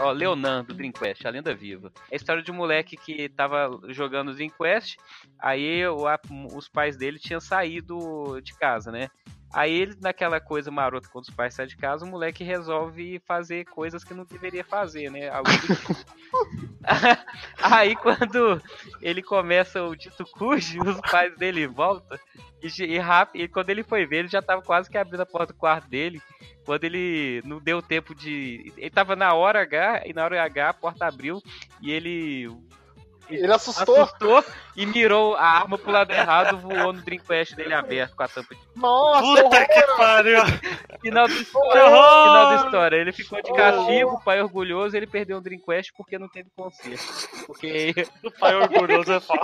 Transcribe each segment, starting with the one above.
ó, Leonan do Dream Quest, a lenda viva. É a história de um moleque que tava jogando Dream Quest, aí o, a, os pais dele tinham saído de casa, né? Aí ele, naquela coisa marota, quando os pais saem de casa, o moleque resolve fazer coisas que não deveria fazer, né? Algo do tipo. Aí quando ele começa o dito cujo, os pais dele voltam e, e, rápido, e quando ele foi ver, ele já tava quase que abrindo a porta do quarto dele. Quando ele não deu tempo de. Ele tava na hora H, e na hora H a porta abriu e ele ele assustou. assustou e mirou a arma pro lado errado, voou no Dreamcast dele aberto com a tampa de. Nossa, Puta que pariu! Final, do... Final da história. Ele ficou de castigo, o pai orgulhoso, ele perdeu o Dreamcast porque não teve conserto. Porque. O pai orgulhoso é foda.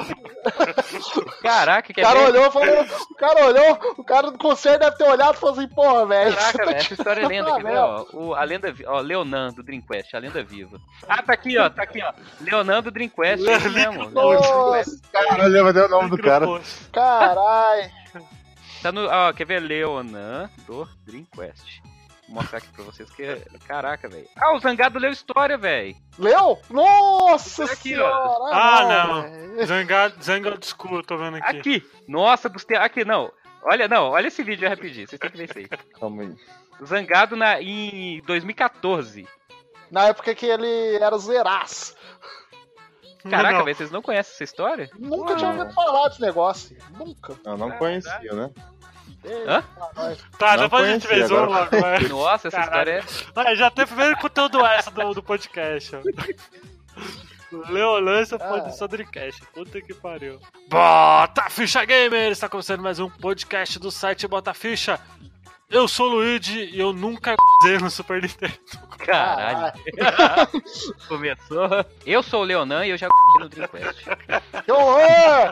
Caraca, que o cara olhou, falou, o cara olhou, o cara do conselho deve ter olhado e falou assim, porra, velho. Caraca, velho, essa história é lenda, quer ver, ó, o, a lenda, ó, Leonan do Dreamcast, a lenda viva. Ah, tá aqui, ó, tá aqui, ó, Leonan do Dreamcast, é mesmo. Nossa, caralho, mas deu o nome do cara. Caralho. Tá no, ó, quer ver, Leonan do Dreamcast. Vou mostrar aqui pra vocês que. Caraca, velho. Ah, o Zangado leu história, velho. Leu? Nossa aqui, senhora! Ó. Ah, não. Zangado, Zangado escuro, tô vendo aqui. Aqui. Nossa, Gustavo. Aqui, não. Olha, não, olha esse vídeo rapidinho. Vocês têm que ver isso aí. Calma aí. Zangado na, em 2014. Na época que ele era zeraço. Caraca, velho, vocês não conhecem essa história? Nunca tinha ouvido falar desse negócio. Nunca. Eu não conhecia, né? Hã? Tá, depois a gente fez um logo, Nossa, essa Caralho. história é. Ah, já tem o primeiro conteúdo essa do, do podcast. Leolância ah. foi do Sodricast. Puta que pariu. Bota Ficha Gamer! Está começando mais um podcast do site Bota Ficha. Eu sou o Luigi e eu nunca usei no Super Nintendo. Caralho. Começou. Eu sou o Leonan e eu já no Dreamcast. Que horror!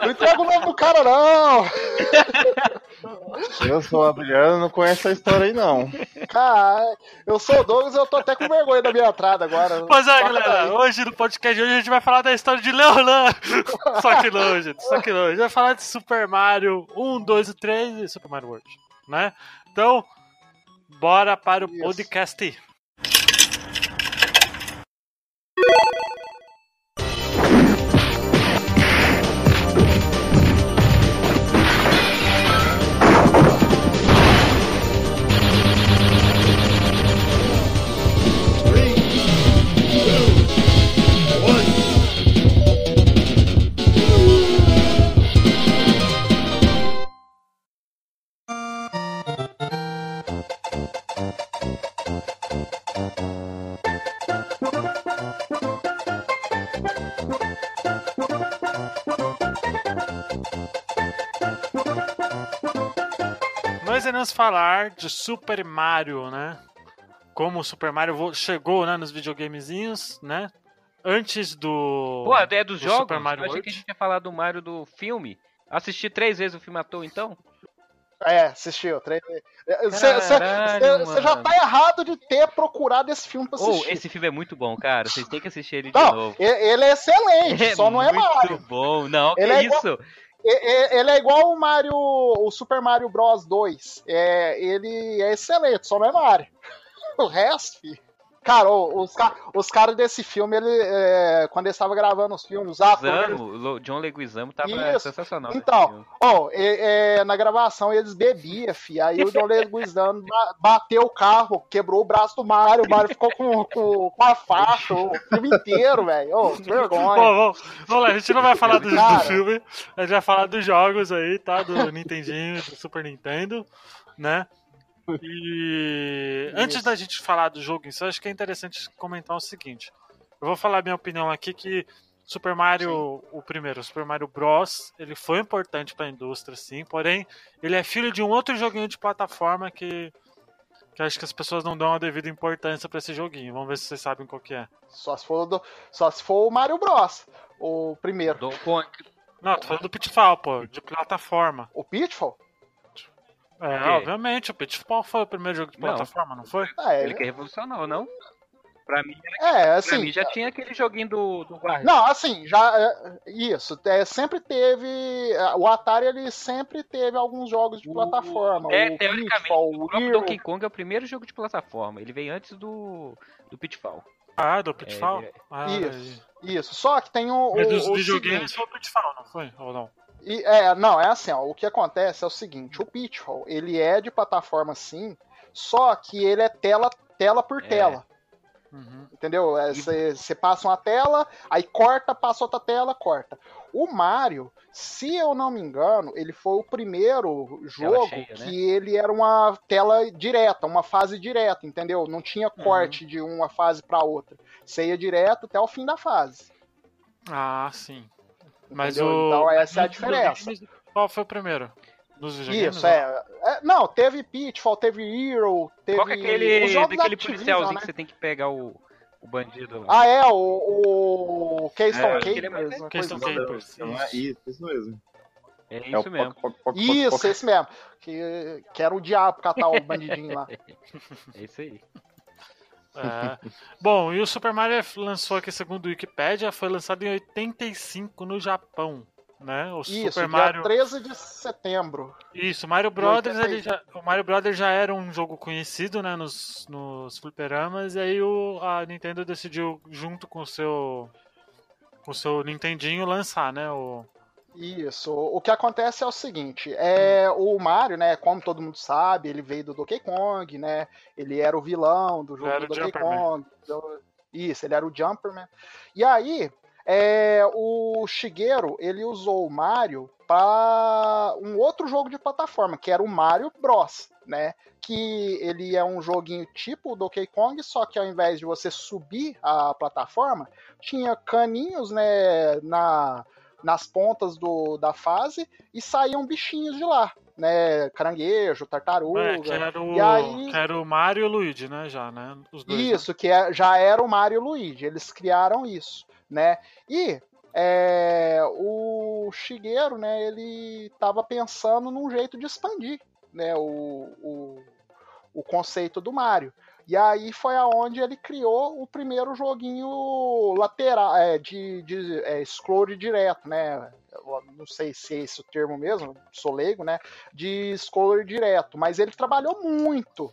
Não entrega o nome do cara, não! Eu sou o Adriano, não conheço a história aí, não. Cara, eu sou o Douglas e eu tô até com vergonha da minha entrada agora. Pois é, galera, hoje no podcast de hoje a gente vai falar da história de Leonan. Só que não, gente, só que não. A gente vai falar de Super Mario 1, 2 e 3 e Super Mario World né? Então, bora para o Isso. podcast. Falar de Super Mario, né? Como o Super Mario chegou né, nos videogamezinhos, né? Antes do. Pô, é dos do jogos? Super Mario Eu achei que a gente ia falar do Mario do filme. Assisti três vezes o filme à toa, então? É, assistiu. Três Você já tá errado de ter procurado esse filme pra assistir. Oh, esse filme é muito bom, cara. Vocês têm que assistir ele de não, novo. Ele é excelente, é só não é Mario. Muito bom. Não, ele que é isso? Igual... Ele é igual o Mario, o Super Mario Bros 2. É, ele é excelente, só não é Mario. O resto, filho. Cara, os, os caras desse filme, ele, é, quando eles estavam gravando os filmes, atores... O John Leguizamo tava Isso. sensacional. Então, ó, é, é, na gravação eles bebiam, fi. Aí o John Leguizamo bateu o carro, quebrou o braço do Mario, o Mario ficou com, com, com a faixa o filme inteiro, velho. Ô, vergonha. Bom, vamos, vamos lá, a gente não vai falar do, do filme, a gente vai falar dos jogos aí, tá? Do Nintendinho, do Super Nintendo, né? E antes da gente falar do jogo em si, acho que é interessante comentar o seguinte. Eu vou falar minha opinião aqui que Super Mario, sim. o primeiro, Super Mario Bros, ele foi importante para a indústria, sim. Porém, ele é filho de um outro joguinho de plataforma que, que acho que as pessoas não dão a devida importância para esse joguinho. Vamos ver se vocês sabem qual que é. Só se for, do, só se for o Mario Bros, o primeiro. Do, não, tô falando do Pitfall, pô, de plataforma. O Pitfall? É, obviamente, o Pitfall foi o primeiro jogo de plataforma, não, não foi? Ah, é. Ele que revolucionou, não? Pra mim, É, pra assim. mim já tinha aquele joguinho do, do guarda. Não, assim, já. é, Isso, é, sempre teve. é, O Atari ele sempre teve alguns jogos de plataforma. É, o teoricamente, Pitfall, o o próprio Hero. Donkey Kong é o primeiro jogo de plataforma. Ele veio antes do, do Pitfall. Ah, do Pitfall? É, Ah, Isso. Isso, só que tem o. Mas o, dos o videogames seguinte, foi o Pitfall, não foi? Ou não? E, é, não, é assim, ó, o que acontece é o seguinte, o Pitfall, ele é de plataforma sim, só que ele é tela, tela por É. tela. Uhum. Entendeu? Você passa uma tela, aí corta, passa outra tela, corta. O Mario, se eu não me engano, ele foi o primeiro jogo cheia, né? que ele era uma tela direta, uma fase direta, entendeu? Não tinha Uhum. corte de uma fase para outra. Você ia direto até o fim da fase. Ah, sim. Mas o. Então essa é a diferença. Qual foi o primeiro? Nos videogames? Isso, é. É, Não, teve Pitfall, teve Hero, teve. Qual que é aquele, Activision, policialzinho né? que você tem que pegar o, o bandido lá? Ah, é, o, o Keystone É, que ele é Capers, uma Keystone assim. Capers. É isso, isso mesmo. É É isso mesmo. poc, poc, poc, Isso, poc, esse mesmo. Que, que era o diabo catar o bandidinho lá. É isso aí. É. Bom, e o Super Mario lançou aqui, segundo o Wikipedia, foi lançado em 85 no Japão. Né? O Isso, Super dia Mario. 13 de setembro. Isso, Mario Brothers, ele 86. já, o Mario Brothers já era um jogo conhecido, né, nos, nos fliperamas, e aí o, a Nintendo decidiu, junto com o seu com o seu Nintendinho, lançar, né, o... Isso. O que acontece é o seguinte, é o Mario, né, como todo mundo sabe, ele veio do Donkey Kong, né? Ele era o vilão do jogo do Donkey Jumperman. Kong. do- Isso, ele era o Jumperman. E aí, é, o Shigeru, ele usou o Mario para um outro jogo de plataforma, que era o Mario Bros, né? Que ele é um joguinho tipo o Donkey Kong, só que ao invés de você subir a plataforma, tinha caninhos, né, na nas pontas do, da fase e saíam bichinhos de lá, né? Caranguejo, tartaruga. É, que era o, E aí- que era o Mario e o Luigi, né, já, né, os dois. né? Isso, que é- já era o Mario e o Luigi. Eles criaram isso, né? E é, o Shigeru, né? Ele estava pensando num jeito de expandir, né? O, o, o conceito do Mario. E aí foi aonde ele criou o primeiro joguinho lateral, é, de, de é, scroll direto, né? Eu não sei se é esse o termo mesmo, sou leigo, né? De scroller direto. Mas ele trabalhou muito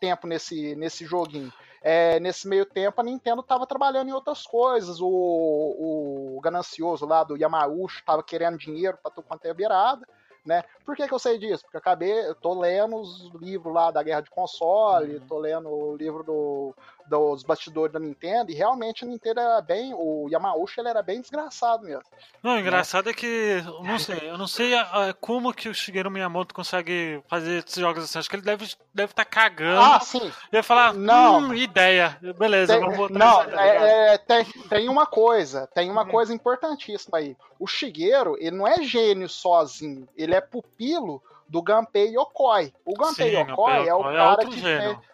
tempo nesse, nesse joguinho. É, nesse meio tempo, a Nintendo estava trabalhando em outras coisas. O, o ganancioso lá do Yamauchi estava querendo dinheiro para tudo quanto é beirada. Né? Por que, que eu sei disso? Porque eu acabei, eu tô lendo os livros lá da guerra de console, Uhum. tô lendo o livro do, dos bastidores da Nintendo, e realmente a Nintendo era bem, o Yamauchi ele era bem desgraçado mesmo. Não, o engraçado é que, eu não sei, eu não sei ah, como que o Shigeru Miyamoto consegue fazer esses jogos assim. Acho que ele deve estar deve tá cagando. Ah, sim. ia falar, Não. hum, ideia. Beleza, Tem- vamos botar não, ligado? é, é, tem, tem uma coisa, tem uma Hum. coisa importantíssima aí. O Shigeru, ele não é gênio sozinho, ele é pupilo do Gunpei Yokoi. O Gunpei Sim, Yokoi é o Yokoi cara que gênio. fez,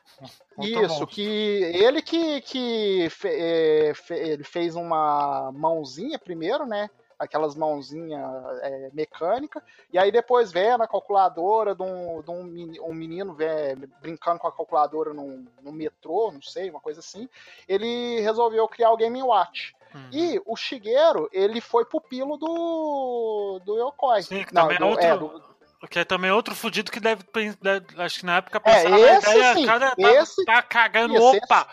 isso, monstro. que ele que, que fe- é, fe- ele fez uma mãozinha primeiro, né? Aquelas mãozinhas é, mecânica, e aí depois vê na calculadora de um, de um meni- menino vê, brincando com a calculadora num, num metrô, não sei, uma coisa assim. Ele resolveu criar o Game Watch. Uhum. E o Shigeru, ele foi pupilo do, do Yokoi. Sim, que Não, também é do- outro. é, do- Que é também outro fudido que deve, deve- Acho que na época É, pensava esse a ideia, sim, cara tá, esse- tá cagando, esse- opa!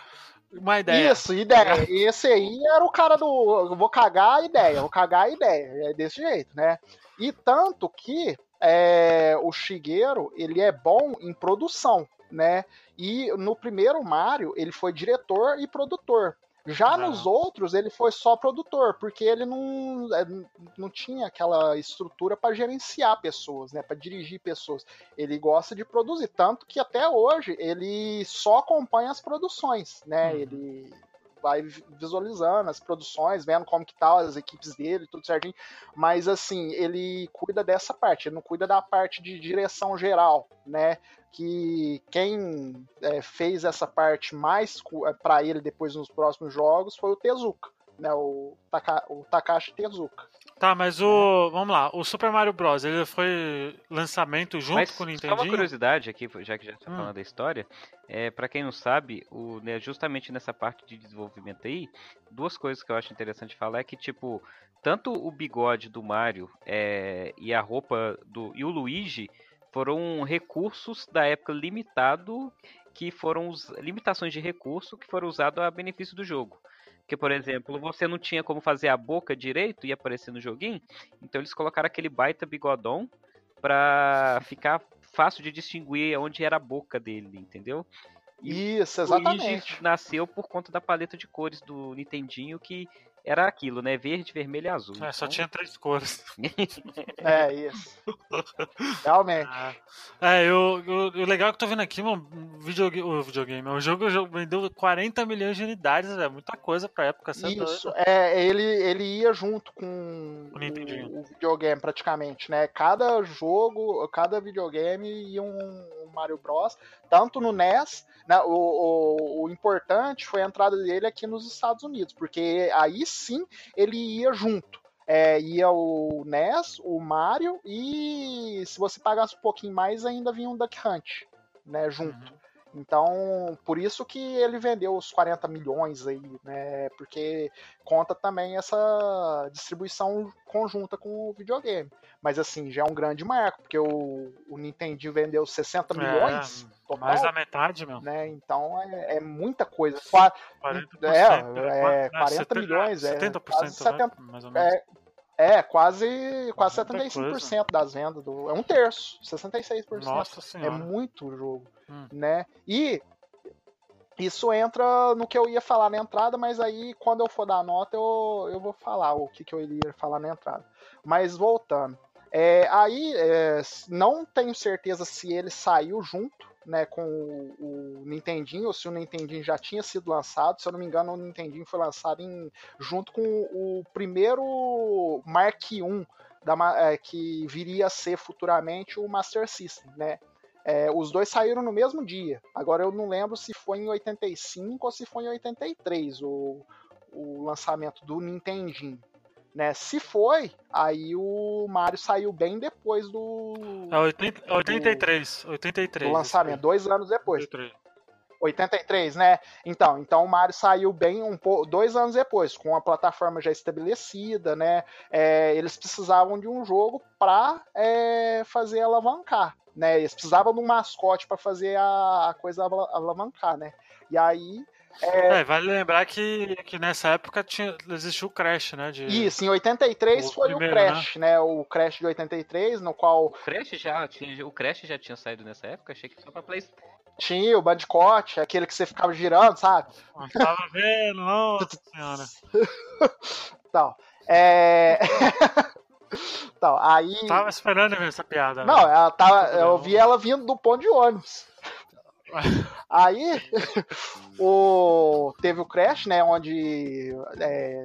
Uma ideia. Isso, ideia. Esse aí era o cara do. Vou cagar a ideia, vou cagar a ideia. É desse jeito, né? E tanto que é, o Shigeru, ele é bom em produção, né? E no primeiro Mario, ele foi diretor e produtor. Já Ah. nos outros, ele foi só produtor, porque ele não, é, não tinha aquela estrutura para gerenciar pessoas, né? Para dirigir pessoas. Ele gosta de produzir, tanto que até hoje ele só acompanha as produções, né? Uhum. Ele vai vi- visualizando as produções, vendo como que tá as equipes dele, tudo certinho. Mas assim, ele cuida dessa parte, ele não cuida da parte de direção geral, né? Que quem é, fez essa parte mais para ele depois nos próximos jogos foi o Tezuka. Né? O, Taka, o Takashi Tezuka. Tá, mas o. Vamos lá, o Super Mario Bros. ele foi lançamento junto Mas com o só Nintendo. uma curiosidade aqui, já que já está Hum. falando da história, é, para quem não sabe, o, né, justamente nessa parte de desenvolvimento aí, duas coisas que eu acho interessante falar é que, tipo, tanto o bigode do Mario é, e a roupa do. e o Luigi foram recursos da época limitado, que foram os, limitações de recurso que foram usados a benefício do jogo. Porque, por exemplo, você não tinha como fazer a boca direito e aparecer no joguinho, então eles colocaram aquele baita bigodão pra ficar fácil de distinguir onde era a boca dele, entendeu? E Isso, o Luigi exatamente. nasceu por conta da paleta de cores do Nintendinho, que era aquilo, né? Verde, vermelho e azul. É, só Então, tinha três cores. É, isso. Realmente. Ah, É, eu, eu- o legal é que eu tô vendo aqui, mano, videogame, o videogame, o jogo, o jogo vendeu 40 milhões de unidades, é muita coisa pra época. É. Isso, é, ele, ele ia junto com o, o videogame praticamente, né? Cada jogo, cada videogame ia um, um Mario Bros. Tanto no NES, né? O, o, o importante foi a entrada dele aqui nos Estados Unidos, porque aí sim ele ia junto. É, ia o NES, o Mario e se você pagasse um pouquinho mais ainda vinha um Duck Hunt, né? Junto. Uhum. Então, por isso que ele vendeu os 40 milhões aí, né? Porque conta também essa distribuição conjunta com o videogame. Mas assim, já é um grande marco, porque o, o Nintendinho vendeu 60 É, milhões total, Mais da metade, meu. né? Então é, é muita coisa. Qua- 40%. É, né? é, Qua- 40 milhões, é, 70%, quase né? 70, mais ou menos. É, é quase, quase Muita 75% das vendas. Do, é um terço, 66%. Nossa É senhora. muito jogo, Hum. né? E isso entra no que eu ia falar na entrada, mas aí quando eu for dar nota eu, eu vou falar o que, que eu iria falar na entrada. Mas voltando, é, aí é, não tenho certeza se ele saiu junto, né, com o, o Nintendinho ou se o Nintendinho já tinha sido lançado. Se eu não me engano, o Nintendinho foi lançado em, junto com o primeiro Mark I da, é, que viria a ser futuramente o Master System, né? É, os dois saíram no mesmo dia. Agora eu não lembro se foi em 85 ou se foi em 83 o, o lançamento do Nintendinho. Né? Se foi, aí o Mario saiu bem depois do, É 80, 83. 83. do lançamento, dois anos depois. 83. 83, né? Então, então o Mario saiu bem um pouco, dois anos depois, com a plataforma já estabelecida, né? É, eles precisavam de um jogo para fazer alavancar, né? Eles precisavam de um mascote para fazer a, a coisa ala- alavancar, né? E aí, É, vale lembrar que, que nessa época tinha, existiu o Crash, né? De, isso, em 83 O foi primeiro, o Crash, né? O Crash de 83, no qual O Crash já tinha, o Crash já tinha saído nessa época, achei que só pra PlayStation. tinha o Bandicoot, aquele que você ficava girando, sabe? Não tava vendo, nossa senhora. Tal. É... Tal, aí... Tava esperando ver essa piada. Não, velho. ela tava. Eu vi ela vindo do ponto de ônibus. Aí o, teve o Crash, né? Onde é,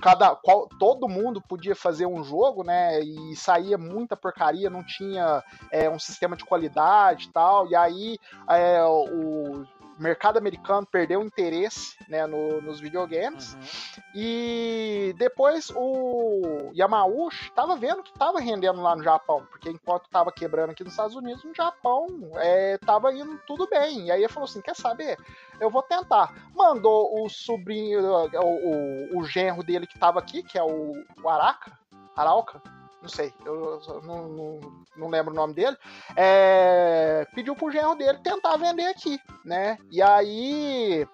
cada, qual, todo mundo podia fazer um jogo, né? E saía muita porcaria, não tinha é, um sistema de qualidade e tal. E aí é, o mercado americano perdeu o interesse né, no- nos videogames. Uhum. E depois o Yamauchi tava vendo que tava rendendo lá no Japão, porque enquanto tava quebrando aqui nos Estados Unidos, no Japão é, tava indo tudo bem. E aí ele falou assim: quer saber? Eu vou tentar. Mandou o sobrinho, o, o, o genro dele que tava aqui, que é o, o Araka, Arauca, não sei, eu, não, não, não lembro o nome dele, é, pediu pro genro dele tentar vender aqui, né? E aí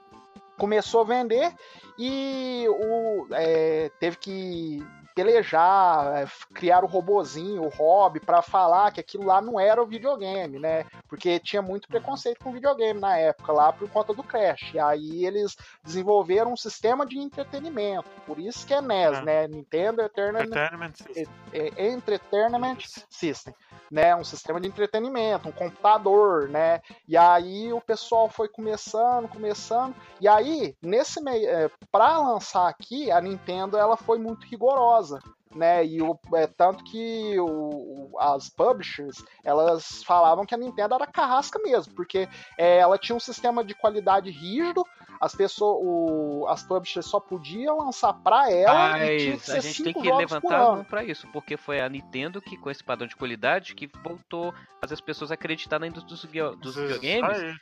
começou a vender e o, é, teve que pelejar, é, criar o robozinho, o hobby, para falar que aquilo lá não era o videogame, né? Porque tinha muito preconceito com videogame na época, lá por conta do Crash. E aí eles desenvolveram um sistema de entretenimento, por isso que é NES, É. né? Nintendo Entertainment, Entertainment System. é, Entertainment System, né? Um sistema de entretenimento, um computador, né? E aí o pessoal foi começando, começando, e aí nesse meio, é, para lançar aqui a Nintendo ela foi muito rigorosa. Né? E o, é, tanto que o, as publishers elas falavam que a Nintendo era carrasca mesmo, porque é, ela tinha um sistema de qualidade rígido, as pessoas, o, as publishers só podiam lançar para ela Mas e tinha que ser a gente tem que levantar por a mão ano. pra isso, porque foi a Nintendo que, com esse padrão de qualidade, que voltou a fazer as pessoas acreditar na indústria dos, video- dos videogames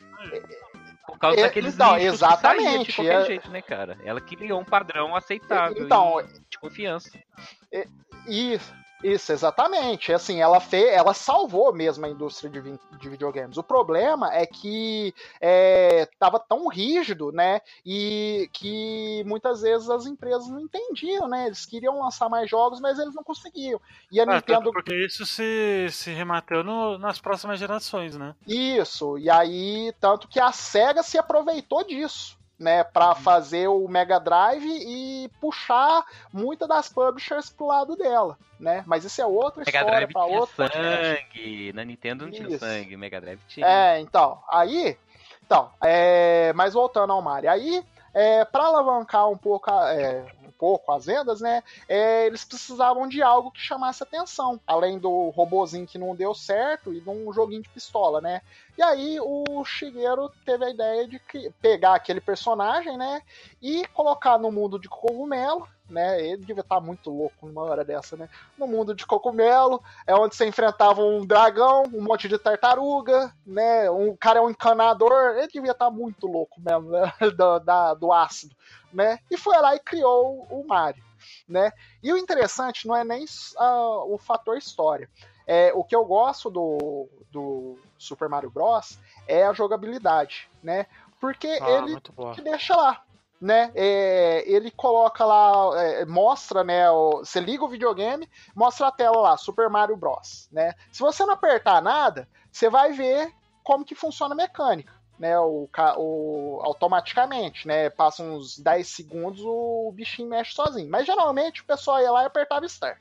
por causa É, daqueles então, lixos que exatamente, saía de qualquer é- jeito, né, cara? Ela criou um padrão aceitável Então, e de confiança. Isso, isso, exatamente. Assim, ela fez, ela salvou mesmo a indústria de, vi- de videogames. O problema é que é, tava tão rígido, né? E que muitas vezes as empresas não entendiam, né? Eles queriam lançar mais jogos, mas eles não conseguiam. E a Ah, Nintendo porque isso se, se remateu no- nas próximas gerações, né? Isso, e aí, tanto que a SEGA se aproveitou disso, né, para fazer o Mega Drive e puxar muitas das publishers pro lado dela, né? Mas isso é outra Mega história Drive para tinha outro podcast. sangue, na Nintendo não tinha Isso. sangue, Mega Drive tinha. É, então, aí, então, é, mas voltando ao Mario, aí, é, para alavancar um pouco, a- é, um pouco as vendas, né, é, eles precisavam de algo que chamasse atenção, além do robozinho que não deu certo e de um joguinho de pistola, né. E aí o Shigeru teve a ideia de que- pegar aquele personagem, né, e colocar no mundo de cogumelo, né, ele devia estar muito louco numa hora dessa, né, no mundo de cogumelo, é onde você enfrentava um dragão, um monte de tartaruga, né? Um cara é um encanador, ele devia estar muito louco mesmo, né? do, da- do ácido, né? E foi lá e criou o Mario, né? E o interessante não é nem ah, o fator história. É, o que eu gosto do, do Super Mario Bros. é a jogabilidade, né? Porque Ah, ele que deixa lá. Né? É, ele coloca lá, é, mostra, né? o- você liga o videogame, mostra a tela lá, Super Mario Bros. Né? Se você não apertar nada, você vai ver como que funciona a mecânica. Né, o, o- automaticamente, né? Passa uns 10 segundos, o bichinho mexe sozinho. Mas geralmente o pessoal ia lá e apertava Start.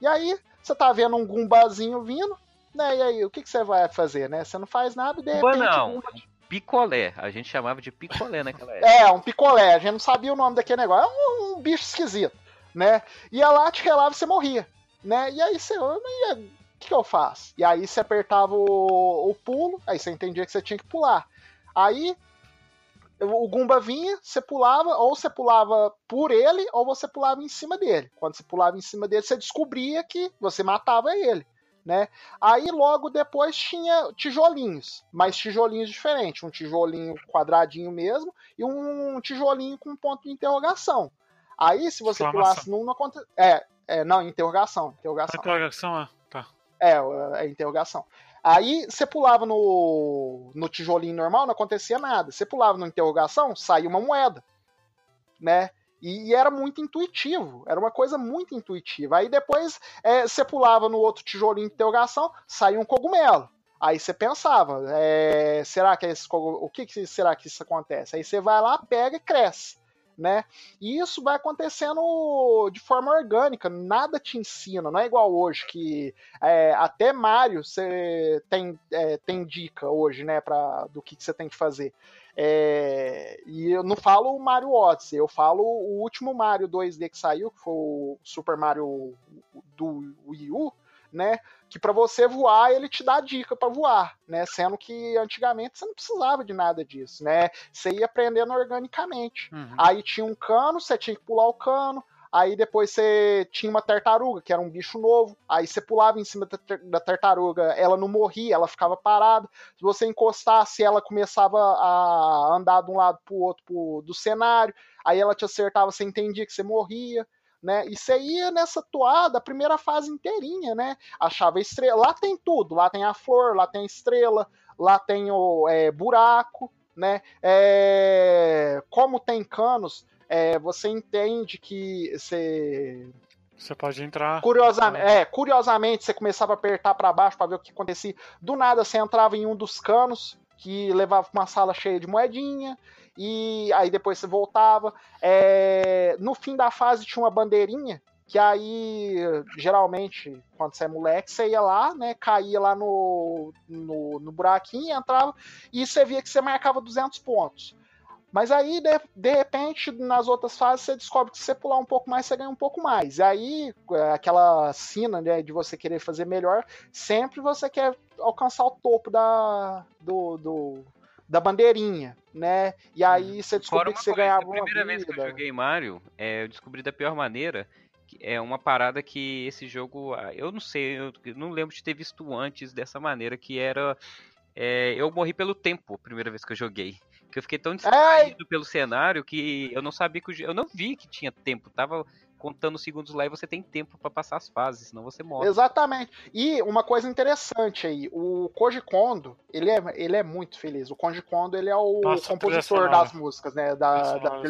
E aí, você tá vendo um gumbazinho vindo, né? E aí, o que, que você vai fazer, né? Você não faz nada, de Gumba repente não. Gumba Picolé, a gente chamava de picolé naquela época. é, um picolé, a gente não sabia o nome daquele negócio. É um, um bicho esquisito, né? Ia lá, te relava e você morria, né? E aí você, "Ah, mas e- o que, que eu faço? E aí você apertava o, o pulo, aí você entendia que você tinha que pular. Aí o Gumba vinha, você pulava, ou você pulava por ele, ou você pulava em cima dele. Quando você pulava em cima dele, você descobria que você matava ele. Né? Aí logo depois tinha tijolinhos, mas tijolinhos diferentes, um tijolinho quadradinho mesmo e um tijolinho com ponto de interrogação. Aí se você pulasse num não acontece, é, é, não, interrogação, interrogação. A interrogação é. Tá. É, é interrogação. Aí você pulava no, no tijolinho normal, não acontecia nada. Você pulava no interrogação, saía uma moeda, né? E, e era muito intuitivo, era uma coisa muito intuitiva. Aí depois é, você pulava no outro tijolinho de interrogação, saía um cogumelo. Aí você pensava, é, será que é esse o que, que será que isso acontece? Aí você vai lá, pega e cresce, né? E isso vai acontecendo de forma orgânica, nada te ensina, não é igual hoje que é, até Mario você tem, é, tem dica hoje, né, pra, do que você tem que fazer. É, e eu não falo o Mario Odyssey, eu falo o último Mario 2D que saiu, que foi o Super Mario do Wii U, né? Que para você voar ele te dá dica para voar, né? Sendo que antigamente você não precisava de nada disso, né? Você ia aprendendo organicamente. Uhum. Aí tinha um cano, você tinha que pular o cano. Aí depois você tinha uma tartaruga, que era um bicho novo. Aí você pulava em cima da tar- da tartaruga, ela não morria, ela ficava parada. Se você encostasse, ela começava a andar de um lado pro outro pro- do cenário. Aí ela te acertava, você entendia que você morria. Né? E você ia nessa toada a primeira fase inteirinha, né? Achava estrela. Lá tem tudo. Lá tem a flor, lá tem a estrela, lá tem o é, buraco, né? É, como tem canos, é, você entende que você Você pode entrar. Curiosamente, é, curiosamente, você começava a apertar para baixo para ver o que acontecia. Do nada, você entrava em um dos canos que levava pra uma sala cheia de moedinha. E aí depois você voltava. É, no fim da fase tinha uma bandeirinha. Que aí, geralmente, quando você é moleque, você ia lá, né? Caía lá no, no, no buraquinho, entrava. E você via que você marcava 200 pontos. Mas aí, de, de repente, nas outras fases, você descobre que se você pular um pouco mais, você ganha um pouco mais. E aí, é, aquela sina né, de você querer fazer melhor, sempre você quer alcançar o topo da, do, do da bandeirinha, né? E aí uhum. você descobre que você coisa, ganhava uma A primeira vez que eu joguei Mario, é, eu descobri da pior maneira é uma parada que esse jogo, ah, eu não sei, eu não lembro de ter visto antes dessa maneira, que era é, eu morri pelo tempo a primeira vez que eu joguei. Que eu fiquei tão distraído pelo cenário que eu não sabia que eu não vi que tinha tempo. Tava contando segundos lá e você tem tempo para passar as fases, senão você morre. Exatamente. E uma coisa interessante aí, o Koji Kondo, ele é, ele é muito feliz. O Koji Kondo, ele é o Nossa, compositor das músicas, né, da, da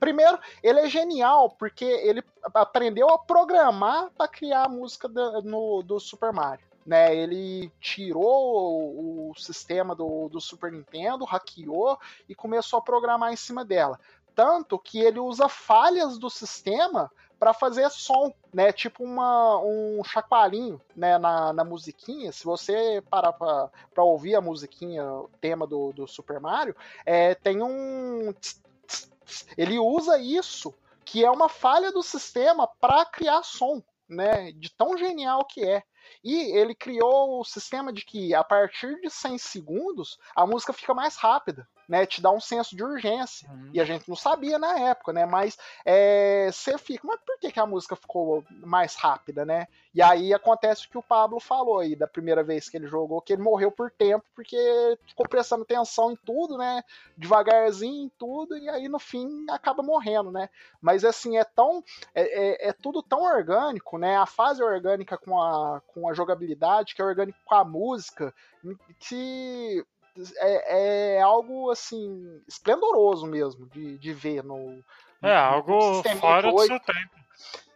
Primeiro, ele é genial porque ele aprendeu a programar para criar a música do, no, do Super Mario né? Ele tirou o sistema do, do Super Nintendo, hackeou e começou a programar em cima dela. Tanto que ele usa falhas do sistema para fazer som, né? Tipo uma, um chacoalhinho né? na, na musiquinha. Se você parar para ouvir a musiquinha, o tema do, do Super Mario, é, tem um. Ele usa isso, que é uma falha do sistema, para criar som, né? De tão genial que é. E ele criou o sistema de que a partir de 100 segundos a música fica mais rápida né, te dá um senso de urgência. Uhum. E a gente não sabia na época, né? Mas é, você fica, mas por que, que a música ficou mais rápida, né? E aí acontece o que o Pablo falou aí da primeira vez que ele jogou, que ele morreu por tempo, porque ficou prestando atenção em tudo, né? Devagarzinho em tudo, e aí no fim acaba morrendo, né? Mas assim, é tão. É, é, é tudo tão orgânico, né? A fase orgânica com a, com a jogabilidade, que é orgânico com a música, que é, é algo assim esplendoroso mesmo de, de ver no, é algo fora do seu tempo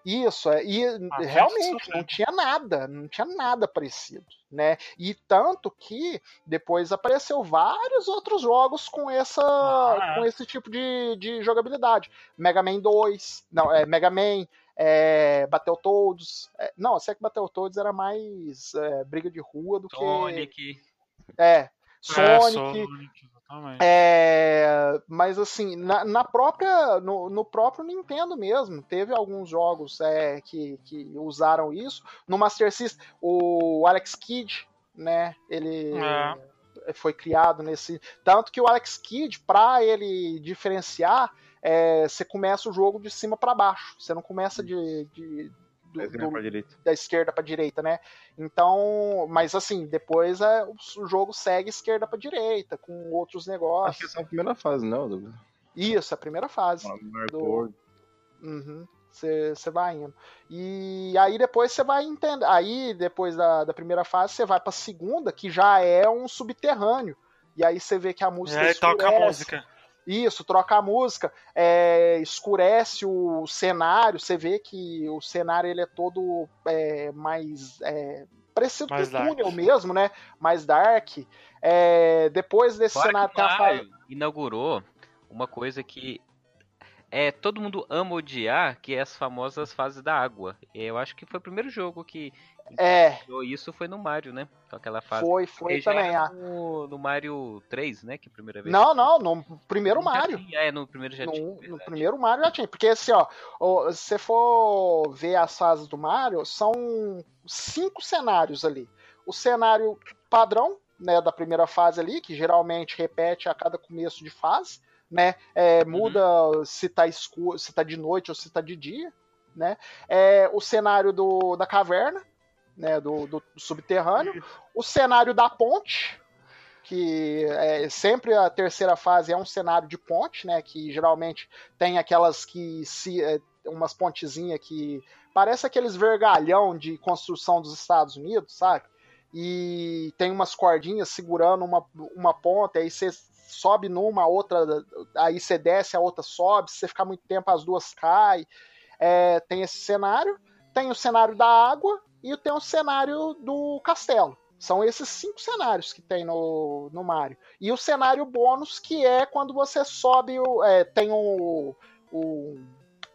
isso é e ah, realmente não tinha nada não tinha nada parecido né e tanto que depois apareceu vários outros jogos com essa ah, é. com esse tipo de, de jogabilidade Mega Man 2 não é Mega Man é, Battletoads. É, não, sei que Battletoads era mais é, briga de rua do Sonic. que. É, Sonic. É, é, mas assim, na, na própria, no, no, próprio Nintendo mesmo, teve alguns jogos é, que, que usaram isso. No Master System, o Alex Kidd, né? Ele é. foi criado nesse. Tanto que o Alex Kidd, para ele diferenciar, é, você começa o jogo de cima para baixo. Você não começa de, de do, do, da esquerda para direita, né? Então, mas assim, depois é, o jogo segue esquerda para direita, com outros negócios. Acho que essa é a primeira fase, não, Douglas? Isso, a primeira fase. Do... Uhum. Você vai indo. E aí depois você vai entender. Aí, depois da, da primeira fase, você vai pra segunda, que já é um subterrâneo. E aí você vê que a música. Aí toca a música. Isso, troca a música, é, escurece o cenário, você vê que o cenário ele é todo é, mais é, parecido mais com o túnel mesmo, né? Mais dark. É, depois desse Fora cenário que a... inaugurou uma coisa que é todo mundo ama odiar, que é as famosas fases da água. Eu acho que foi o primeiro jogo que é. Isso foi no Mario, né? Com aquela fase. Foi, foi também. Ah. No, no, Mario 3, né? Que é primeira vez. Não, não, no primeiro Mario. Tinha, é, no primeiro já no, tinha. No primeiro Mario já tinha. Porque assim, ó, se você for ver as fases do Mario, são cinco cenários ali. O cenário padrão, né, da primeira fase ali, que geralmente repete a cada começo de fase, né? É, uhum. muda uhum. se tá escuro, se tá de noite ou se tá de dia, né? É, o cenário do, da caverna, né, do, do, subterrâneo, o cenário da ponte, que é sempre a terceira fase é um cenário de ponte, né, que geralmente tem aquelas que se é, umas pontezinhas que parece aqueles vergalhão de construção dos Estados Unidos, sabe? E tem umas cordinhas segurando uma, uma ponta, aí você sobe numa, outra, aí você desce, a outra sobe, se você ficar muito tempo as duas caem. É, tem esse cenário, tem o cenário da água, e tem o cenário do castelo. São esses cinco cenários que tem no, no Mario. E o cenário bônus, que é quando você sobe, o, é, tem o, o.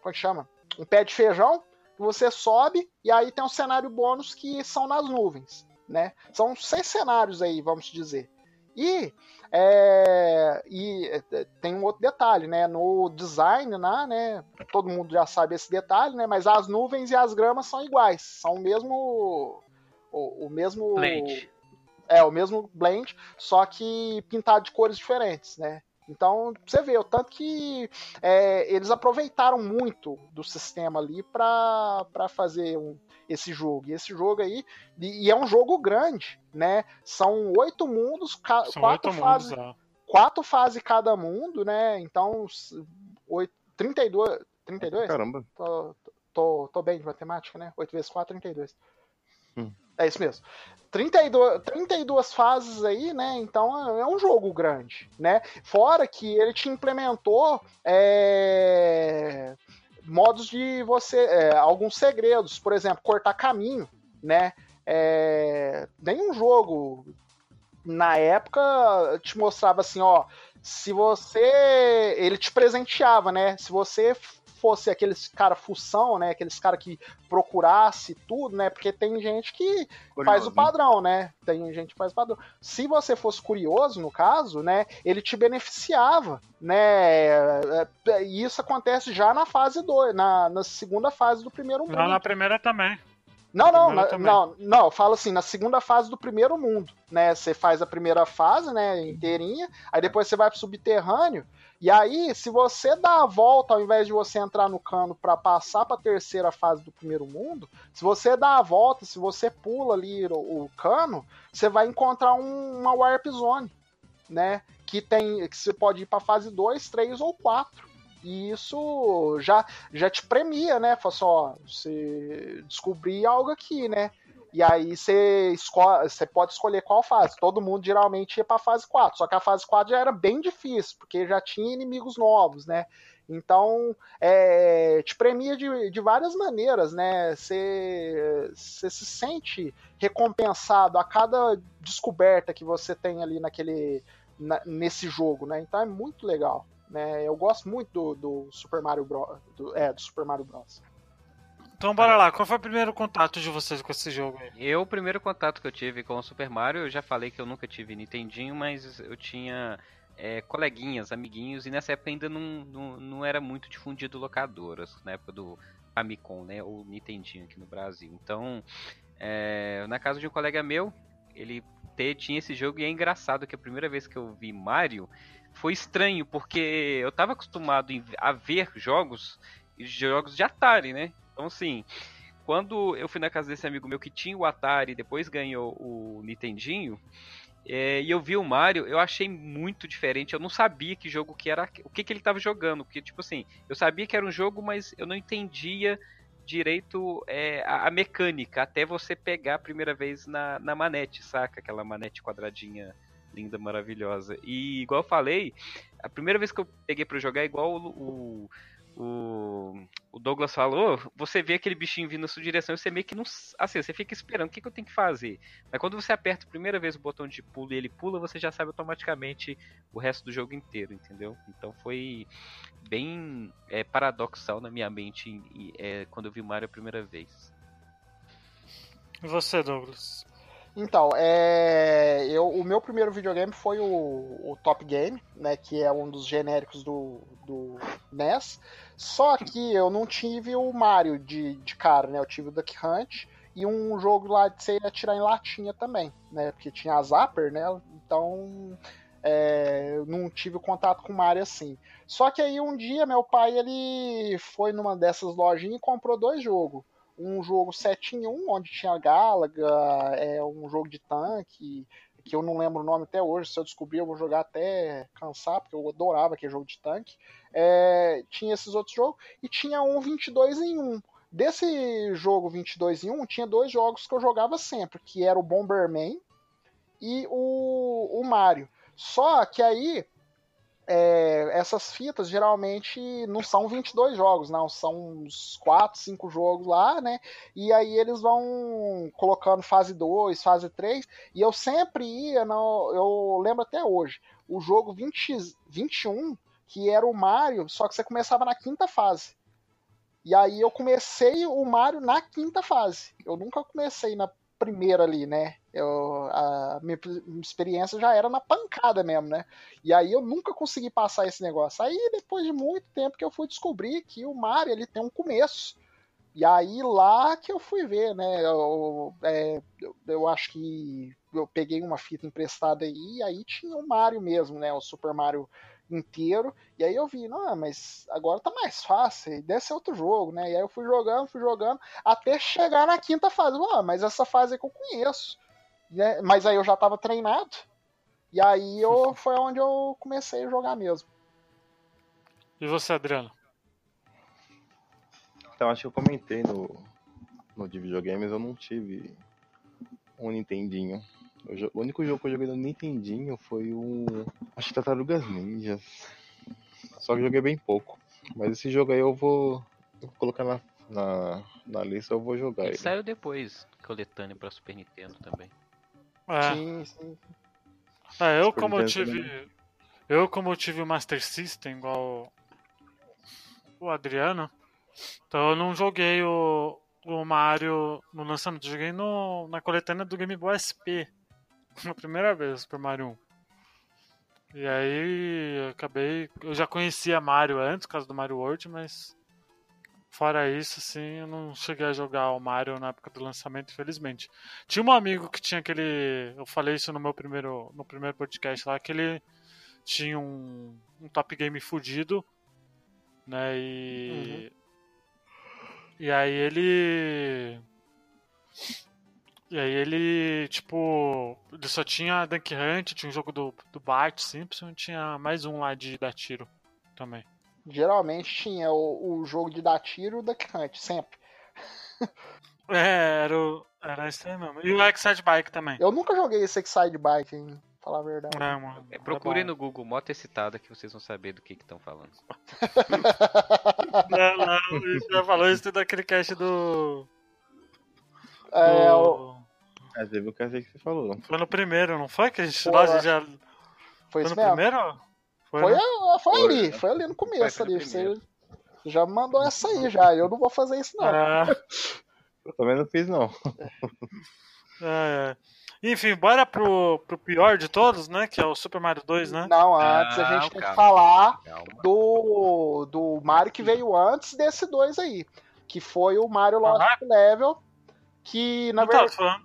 Como é que chama? Um pé de feijão, que você sobe, e aí tem um cenário bônus que são nas nuvens. Né? São seis cenários aí, vamos dizer. E, é, e é, tem um outro detalhe, né? No design, né, né? Todo mundo já sabe esse detalhe, né? Mas as nuvens e as gramas são iguais, são o mesmo. O, o mesmo. Blend. É, o mesmo blend, só que pintado de cores diferentes, né? Então, você vê, o tanto que é, eles aproveitaram muito do sistema ali para fazer um, esse jogo. E esse jogo aí, e, e, é um jogo grande, né? São oito mundos, São quatro fases. mundos, é. Quatro fases cada mundo, né? Então, oito, 32. 32? Caramba. Tô, tô, tô bem de matemática, né? 8 vezes 4, 32. Hum. É isso mesmo. 32, 32 fases aí, né? Então é um jogo grande, né? Fora que ele te implementou é, modos de você. É, alguns segredos, por exemplo, cortar caminho, né? É, nenhum jogo na época te mostrava assim, ó. Se você. Ele te presenteava, né? Se você fosse aqueles cara fução, né? Aqueles cara que procurasse tudo, né? Porque tem gente que Curioso, faz o padrão, né? Tem gente que faz o padrão. Se você fosse curioso, no caso, né? Ele te beneficiava, né? E isso acontece já na fase 2, na, na segunda fase do primeiro mundo. Lá na primeira também. Não, não, na- não, não, eu falo assim, na segunda fase do primeiro mundo, né? Você faz a primeira fase, né, inteirinha, aí depois você vai pro subterrâneo, e aí, se você dá a volta, ao invés de você entrar no cano pra passar pra terceira fase do primeiro mundo, se você dá a volta, se você pula ali o, o cano, você vai encontrar um- uma Warp Zone, né? Que tem. que você pode ir pra fase 2, 3 ou 4. E isso já, já te premia, né? Fala assim, ó, você descobrir algo aqui, né? E aí você, esco- você pode escolher qual fase. Todo mundo geralmente ia pra fase 4. Só que a fase 4 já era bem difícil, porque já tinha inimigos novos, né? Então, é, te premia de, de várias maneiras, né? Você se sente recompensado a cada descoberta que você tem ali naquele, na- nesse jogo, né? Então é muito legal. Né? Eu gosto muito do, do Super Mario Bros. Do, é, do Super Mario Bros. Então bora lá, qual foi o primeiro contato de vocês com esse jogo aí? Eu, o primeiro contato que eu tive com o Super Mario, eu já falei que eu nunca tive Nintendinho, mas eu tinha é, coleguinhas, amiguinhos, e nessa época ainda não, não, não era muito difundido locadoras, na época do Famicom, né, ou Nintendinho aqui no Brasil. Então, é, na casa de um colega meu, ele te- tinha esse jogo, e é engraçado que a primeira vez que eu vi Mario foi estranho, porque eu tava acostumado a ver jogos, jogos de Atari, né? Então, assim, quando eu fui na casa desse amigo meu que tinha o Atari e depois ganhou o Nintendinho, é, e eu vi o Mario, eu achei muito diferente. Eu não sabia que jogo que era, o que, que ele estava jogando. Porque, tipo assim, eu sabia que era um jogo, mas eu não entendia direito é, a, a mecânica, até você pegar a primeira vez na, na manete, saca? Aquela manete quadradinha linda, maravilhosa. E igual eu falei, a primeira vez que eu peguei pra jogar, igual o, o, o, o Douglas falou, você vê aquele bichinho vindo na sua direção e você meio que não. Assim, você fica esperando o que, que eu tenho que fazer. Mas quando você aperta a primeira vez o botão de pulo e ele pula, você já sabe automaticamente o resto do jogo inteiro, entendeu? Então foi bem é, paradoxal na minha mente é, quando eu vi Mario a primeira vez. E você, Douglas? Então, é, eu, o meu primeiro videogame foi o, o Top Game, né, que é um dos genéricos do, do NES. Só que eu não tive o Mario de, de cara, né? Eu tive o Duck Hunt e um jogo lá de você atirar em latinha também, né? Porque tinha a Zapper, né? Então é, eu não tive contato com o Mario assim. Só que aí um dia meu pai ele foi numa dessas lojinhas e comprou dois jogos um jogo 7 em 1, onde tinha Galaga, é um jogo de tanque, que eu não lembro o nome até hoje, se eu descobrir eu vou jogar até cansar, porque eu adorava aquele jogo de tanque. É, tinha esses outros jogos, e tinha um 22 em 1. Desse jogo 22 em 1, tinha dois jogos que eu jogava sempre, que era o Bomberman e o, o Mario. Só que aí é, essas fitas geralmente não são 22 jogos, não, são uns 4, 5 jogos lá, né? E aí eles vão colocando fase 2, fase 3, e eu sempre ia, no, eu lembro até hoje, o jogo 20, 21, que era o Mario, só que você começava na quinta fase. E aí eu comecei o Mario na quinta fase. Eu nunca comecei na primeira ali, né? Eu, a minha experiência já era na pancada mesmo, né? E aí eu nunca consegui passar esse negócio. Aí depois de muito tempo que eu fui descobrir que o Mario ele tem um começo. E aí lá que eu fui ver, né? Eu, é, eu, eu, acho que eu peguei uma fita emprestada aí, e aí tinha o Mario mesmo, né? O Super Mario inteiro. E aí eu vi, não, mas agora tá mais fácil, deve ser outro jogo, né? E aí eu fui jogando, fui jogando, até chegar na quinta fase. Ah, mas essa fase é que eu conheço né? Mas aí eu já tava treinado. E aí eu, foi onde eu comecei a jogar mesmo. E você, Adriano? Então, acho que eu comentei no, no de videogames, eu não tive um Nintendinho. O, único jogo que eu joguei no Nintendinho foi o. Acho que Tartarugas Ninjas. Só que joguei bem pouco. Mas esse jogo aí eu vou, eu vou colocar na, na, na lista, eu vou jogar ele. ele. Saiu depois, coletâneo pra Super Nintendo também. É. Sim, sim. É, eu como eu tive. Eu como eu tive o Master System igual o Adriano, então eu não joguei o, o Mario no lançamento, joguei no, na coletânea do Game Boy SP. Na primeira vez, Super Mario 1. E aí eu acabei. Eu já conhecia Mario antes, por causa do Mario World, mas Fora isso, assim, eu não cheguei a jogar o Mario na época do lançamento, infelizmente. Tinha um amigo que tinha aquele. Eu falei isso no meu primeiro, no primeiro podcast lá, que ele tinha um, um top game fudido, né? E. Uhum. E aí ele. E aí ele, tipo, ele só tinha Dunk Hunt, tinha um jogo do, do Bart Simpson, tinha mais um lá de dar tiro também geralmente tinha o, o jogo de dar tiro e o Duck Hunt, sempre. É, era, o, era isso aí mesmo. E o Excite Bike também. Eu nunca joguei esse Excite Bike, hein? Falar a verdade. É, mano. É, procurem no Google Moto Excitada que vocês vão saber do que estão falando. não, não, já falou isso daquele cast do. É, do... o. É, teve o que você falou. Foi no primeiro, não foi? Que a gente, lá, já. Foi, foi no mesmo? primeiro? Foi, foi, né? foi ali, foi ali no começo ali. Você já mandou essa aí já. Eu não vou fazer isso, não. Ah. Eu também não fiz, não. É, é. Enfim, bora pro, pro pior de todos, né? Que é o Super Mario 2, né? Não, antes a gente tem que falar do, do Mario que veio antes desse dois aí. Que foi o Mario Lost ah, Level. Que na verdade. Tá falando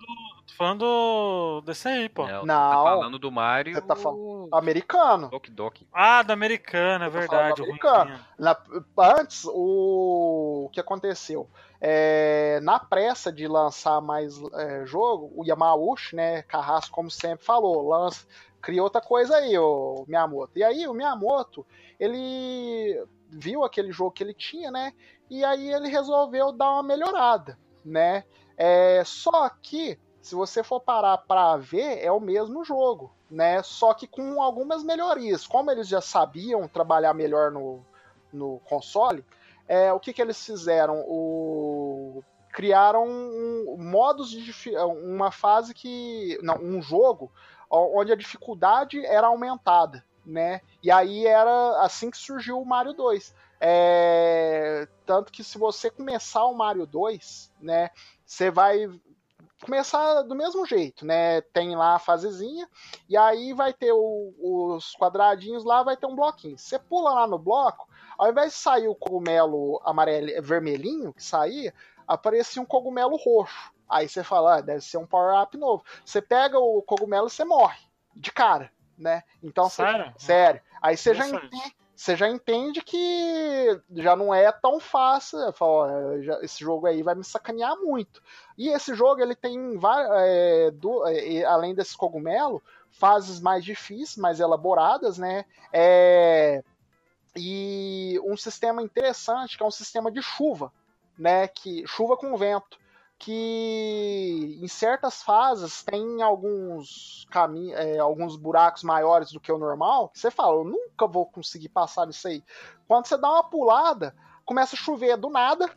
falando desse aí, pô. Não, não. Tá falando do Mario. Você tá falando americano. Doc Doc. Ah, do americano, é verdade. Americano. Na, antes, o... o que aconteceu? É, na pressa de lançar mais é, jogo, o Yamauchi, né, Carrasco, como sempre falou, lança, cria outra coisa aí, o Miyamoto. E aí, o Miyamoto, ele viu aquele jogo que ele tinha, né, e aí ele resolveu dar uma melhorada, né. É, só que se você for parar para ver, é o mesmo jogo, né? Só que com algumas melhorias. Como eles já sabiam trabalhar melhor no, no console, é, o que, que eles fizeram? O, criaram um, modos de uma fase que. Não, um jogo onde a dificuldade era aumentada, né? E aí era assim que surgiu o Mario 2. É, tanto que se você começar o Mario 2, né, você vai começar do mesmo jeito, né? Tem lá a fasezinha, e aí vai ter o, os quadradinhos lá, vai ter um bloquinho. Você pula lá no bloco, ao invés de sair o cogumelo amarelo, vermelhinho que saía, aparecia um cogumelo roxo. Aí você fala, ah, deve ser um power-up novo. Você pega o cogumelo e você morre, de cara, né? Então, sério? Você, sério. Aí você já entende você já entende que já não é tão fácil. Fala, já, esse jogo aí vai me sacanear muito. E esse jogo ele tem é, do, é, além desse cogumelo, fases mais difíceis, mais elaboradas, né? É, e um sistema interessante que é um sistema de chuva, né? Que chuva com vento que em certas fases tem alguns caminhos, é, alguns buracos maiores do que o normal. Você fala, eu nunca vou conseguir passar isso aí. Quando você dá uma pulada, começa a chover do nada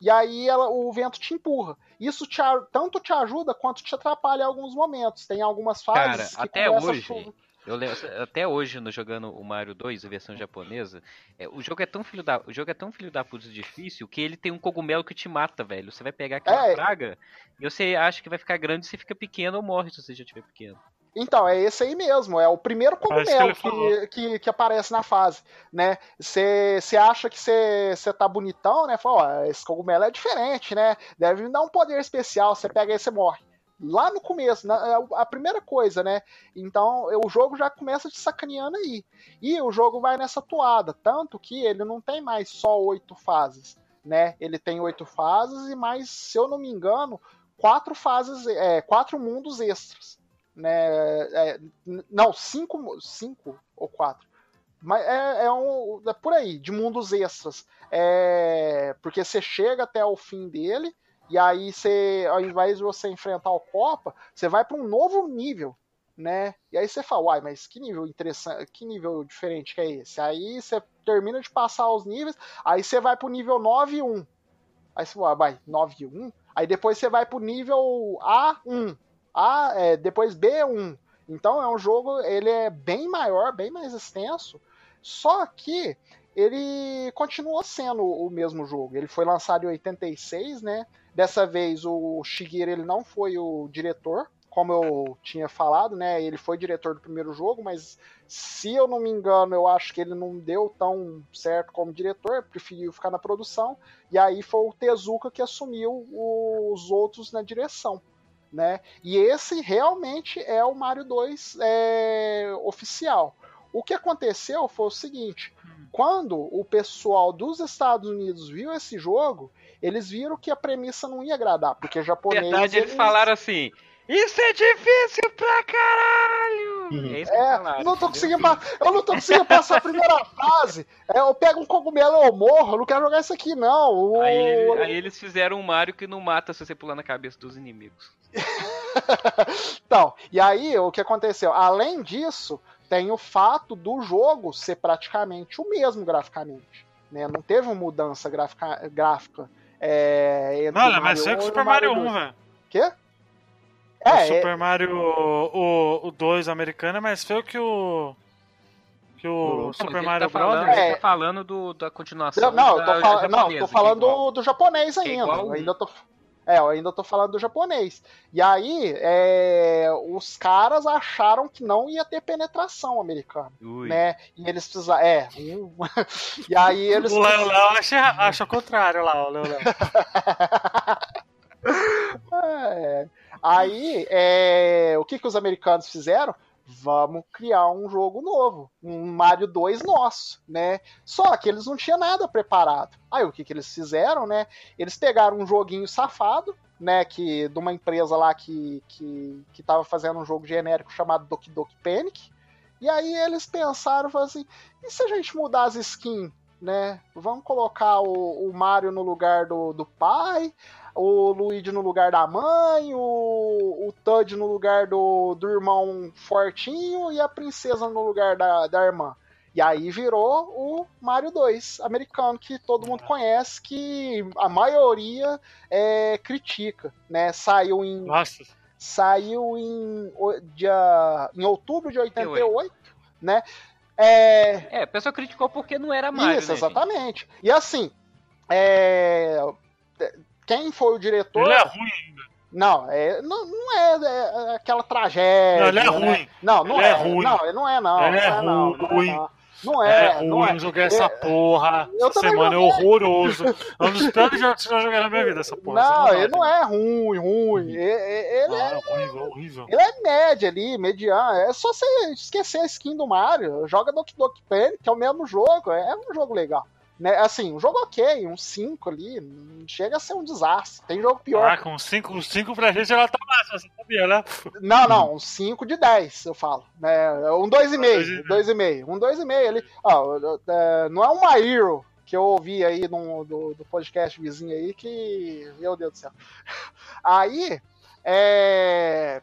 e aí ela, o vento te empurra. Isso te, tanto te ajuda quanto te atrapalha em alguns momentos. Tem algumas fases. Cara, até hoje. Eu lembro, até hoje, no jogando o Mario 2, a versão japonesa, é, o jogo é tão filho da. O jogo é tão filho da puta difícil que ele tem um cogumelo que te mata, velho. Você vai pegar aquela É. praga e você acha que vai ficar grande, você fica pequeno ou morre se você já estiver pequeno. Então, é esse aí mesmo, é o primeiro cogumelo que, que, que aparece na fase, né? Você acha que você tá bonitão, né? Fala, ó, esse cogumelo é diferente, né? Deve me dar um poder especial, você pega e você morre. Lá no começo, na- é a primeira coisa, né? Então, o jogo já começa te sacaneando aí. E o jogo vai nessa toada, tanto que ele não tem mais só oito fases, né? Ele tem oito fases e mais, se eu não me engano, quatro fases, é, quatro mundos extras né? é, não, cinco, cinco ou quatro. Mas é, é um. É por aí, de mundos extras. É, porque você chega até o fim dele, e aí você, ao invés de você enfrentar o Copa, você vai para um novo nível. Né? E aí você fala, uai, mas que nível interessante, que nível diferente que é esse? Aí você termina de passar os níveis, aí você vai pro nível 9 e 1. Aí você fala, vai, 9 e 1? Aí depois você vai pro nível A1. A, é, depois B1. Então é um jogo, ele é bem maior, bem mais extenso, só que ele continua sendo o mesmo jogo. Ele foi lançado em 86, né? Dessa vez o Shigeru ele não foi o diretor, como eu tinha falado, né? Ele foi diretor do primeiro jogo, mas se eu não me engano, eu acho que ele não deu tão certo como diretor, preferiu ficar na produção. E aí foi o Tezuka que assumiu os outros na direção né? E esse realmente é o Mario 2 é, oficial. O que aconteceu foi o seguinte: quando o pessoal dos Estados Unidos viu esse jogo, eles viram que a premissa não ia agradar, porque japonês. verdade, eles falaram assim: Isso é difícil pra caralho! Uhum. É É, não tô conseguindo eu não tô conseguindo passar a primeira fase. É, eu pego um cogumelo eu morro, eu não quero jogar isso aqui, não. O- Aí, aí eles fizeram um Mario que não mata se você pular na cabeça dos inimigos. Então, e aí o que aconteceu? Além disso, tem o fato do jogo ser praticamente o mesmo graficamente. Né? Não teve uma mudança gráfica, gráfica é, o mas foi Mario com 1 o e Super o Mario Mario 1, 2. velho. Quê? o É, é, Super Mario, o, o 2 americano é mais feio que o. Que o Não, Super Ele Mario tá falando, Brothers. É. Tá falando do, da continuação. não, eu da tô, fal- não, tô que é falando igual. do, do japonês Que é ainda. igual Eu um. ainda tô, é, eu ainda tô falando do japonês. E aí, é, os caras acharam que não ia ter penetração americana, Ui. né? E eles precisaram. É. um- e aí eles. O Léo Léo acha, acha o contrário lá, o Léo Léo. É. Aí, é, o que, que os americanos fizeram? Vamos criar um jogo novo, um Mario 2 nosso, né? Só que eles não tinham nada preparado. Aí o que, que eles fizeram, né? Eles pegaram um joguinho safado, né? Que de uma empresa lá que que, que tava fazendo um jogo genérico chamado Doki Doki Panic. E aí eles pensaram, assim, e se a gente mudar as skins, né? Vamos colocar o, o Mario no lugar do, do pai, o Luigi no lugar da mãe, o, o Todd no lugar do, do irmão fortinho e a princesa no lugar da, da irmã. E aí virou o Mario 2 americano, que todo mundo conhece, que a maioria é, critica, né? Saiu em, Nossa, saiu em, dia, em outubro de 88, né? É, É, a pessoa criticou porque não era Mario, isso, né, gente? exatamente. E assim, é, quem foi o diretor... ele é ruim ainda. Não, é, não, não é, é aquela tragédia. Não, ele é né? ruim. Não, não Ele é. é ruim. Não, ele não é, não. Ele é não não, não ruim. Não, É, é, ruim, não é. joguei essa porra. eu essa semana é joguei. horroroso. É um dos piores jogos que eu já joguei na minha vida, essa porra. Não, essa ele não é ruim, ruim. E- e- Ele Não, é, é horrível, horrível. ele é média ali, mediano. É só você esquecer a skin do Mario. Joga Doki Doki Panic, que é o mesmo jogo. É um jogo legal. Né? Assim, um jogo ok, um 5 ali. Não chega a ser um desastre. Tem jogo pior. Ah, com 5 cinco, cinco pra gente ela tá massa, você sabia, né? Não, não, um 5 de 10, eu falo. Né? Um 2,5. dois e 2,5. Um 2,5 ali. É, não é um My Hero que eu ouvi aí no, do, do podcast vizinho aí que. Meu Deus do céu. Aí. É.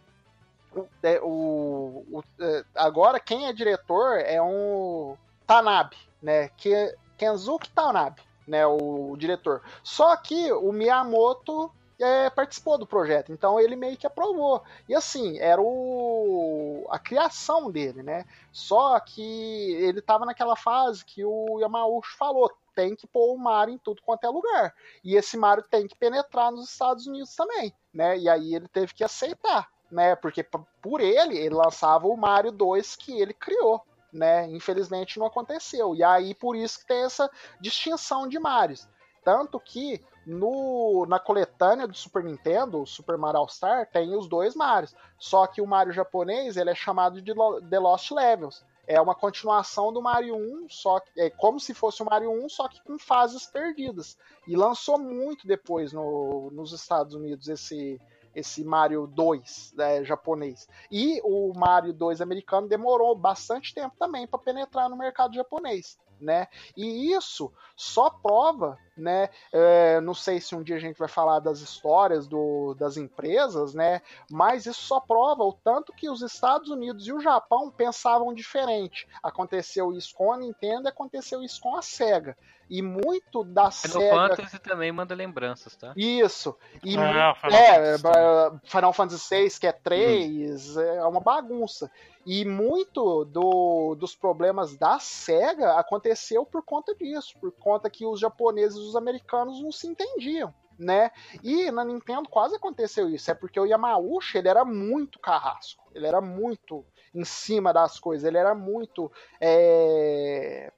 o- é, o, o- é, agora quem é diretor é um Tanabe, né? Que, Kenzuki Tanabe, né? O, diretor. Só que o Miyamoto é, participou do projeto, então ele meio que aprovou. E assim, era o a criação dele, né? Só que ele estava naquela fase que o Yamauchi falou, tem que pôr o Mario em tudo quanto é lugar. E esse Mario tem que penetrar nos Estados Unidos também, né? E aí ele teve que aceitar, né? Porque por ele, ele lançava o Mario 2 que ele criou. Né? Infelizmente não aconteceu. E aí por isso que tem essa distinção de Marios. Tanto que no, na coletânea do Super Nintendo, Super Mario All Star, tem os dois Marios. Só que o Mario japonês ele é chamado de The Lost Levels. É uma continuação do Mario 1, só que, é como se fosse o Mario 1, só que com fases perdidas. E lançou muito depois no, nos Estados Unidos esse, esse Mario 2 né, japonês. E o Mario 2 americano demorou bastante tempo também para penetrar no mercado japonês né? E isso só prova, né? É, não sei se um dia a gente vai falar das histórias do, das empresas, né? Mas isso só prova o tanto que os Estados Unidos e o Japão pensavam diferente. Aconteceu isso com a Nintendo, aconteceu isso com a Sega. E muito da Final Sega. Fantasy também manda lembranças, tá? Isso. E ah, Final é, Fantasy. Final Fantasy VI, que é 3, uhum. é uma bagunça. E muito do, dos problemas da SEGA aconteceu por conta disso, por conta que os japoneses os americanos não se entendiam. Né? E na Nintendo quase aconteceu isso. É porque o Yamauchi ele era muito carrasco, ele era muito em cima das coisas, ele era muito é,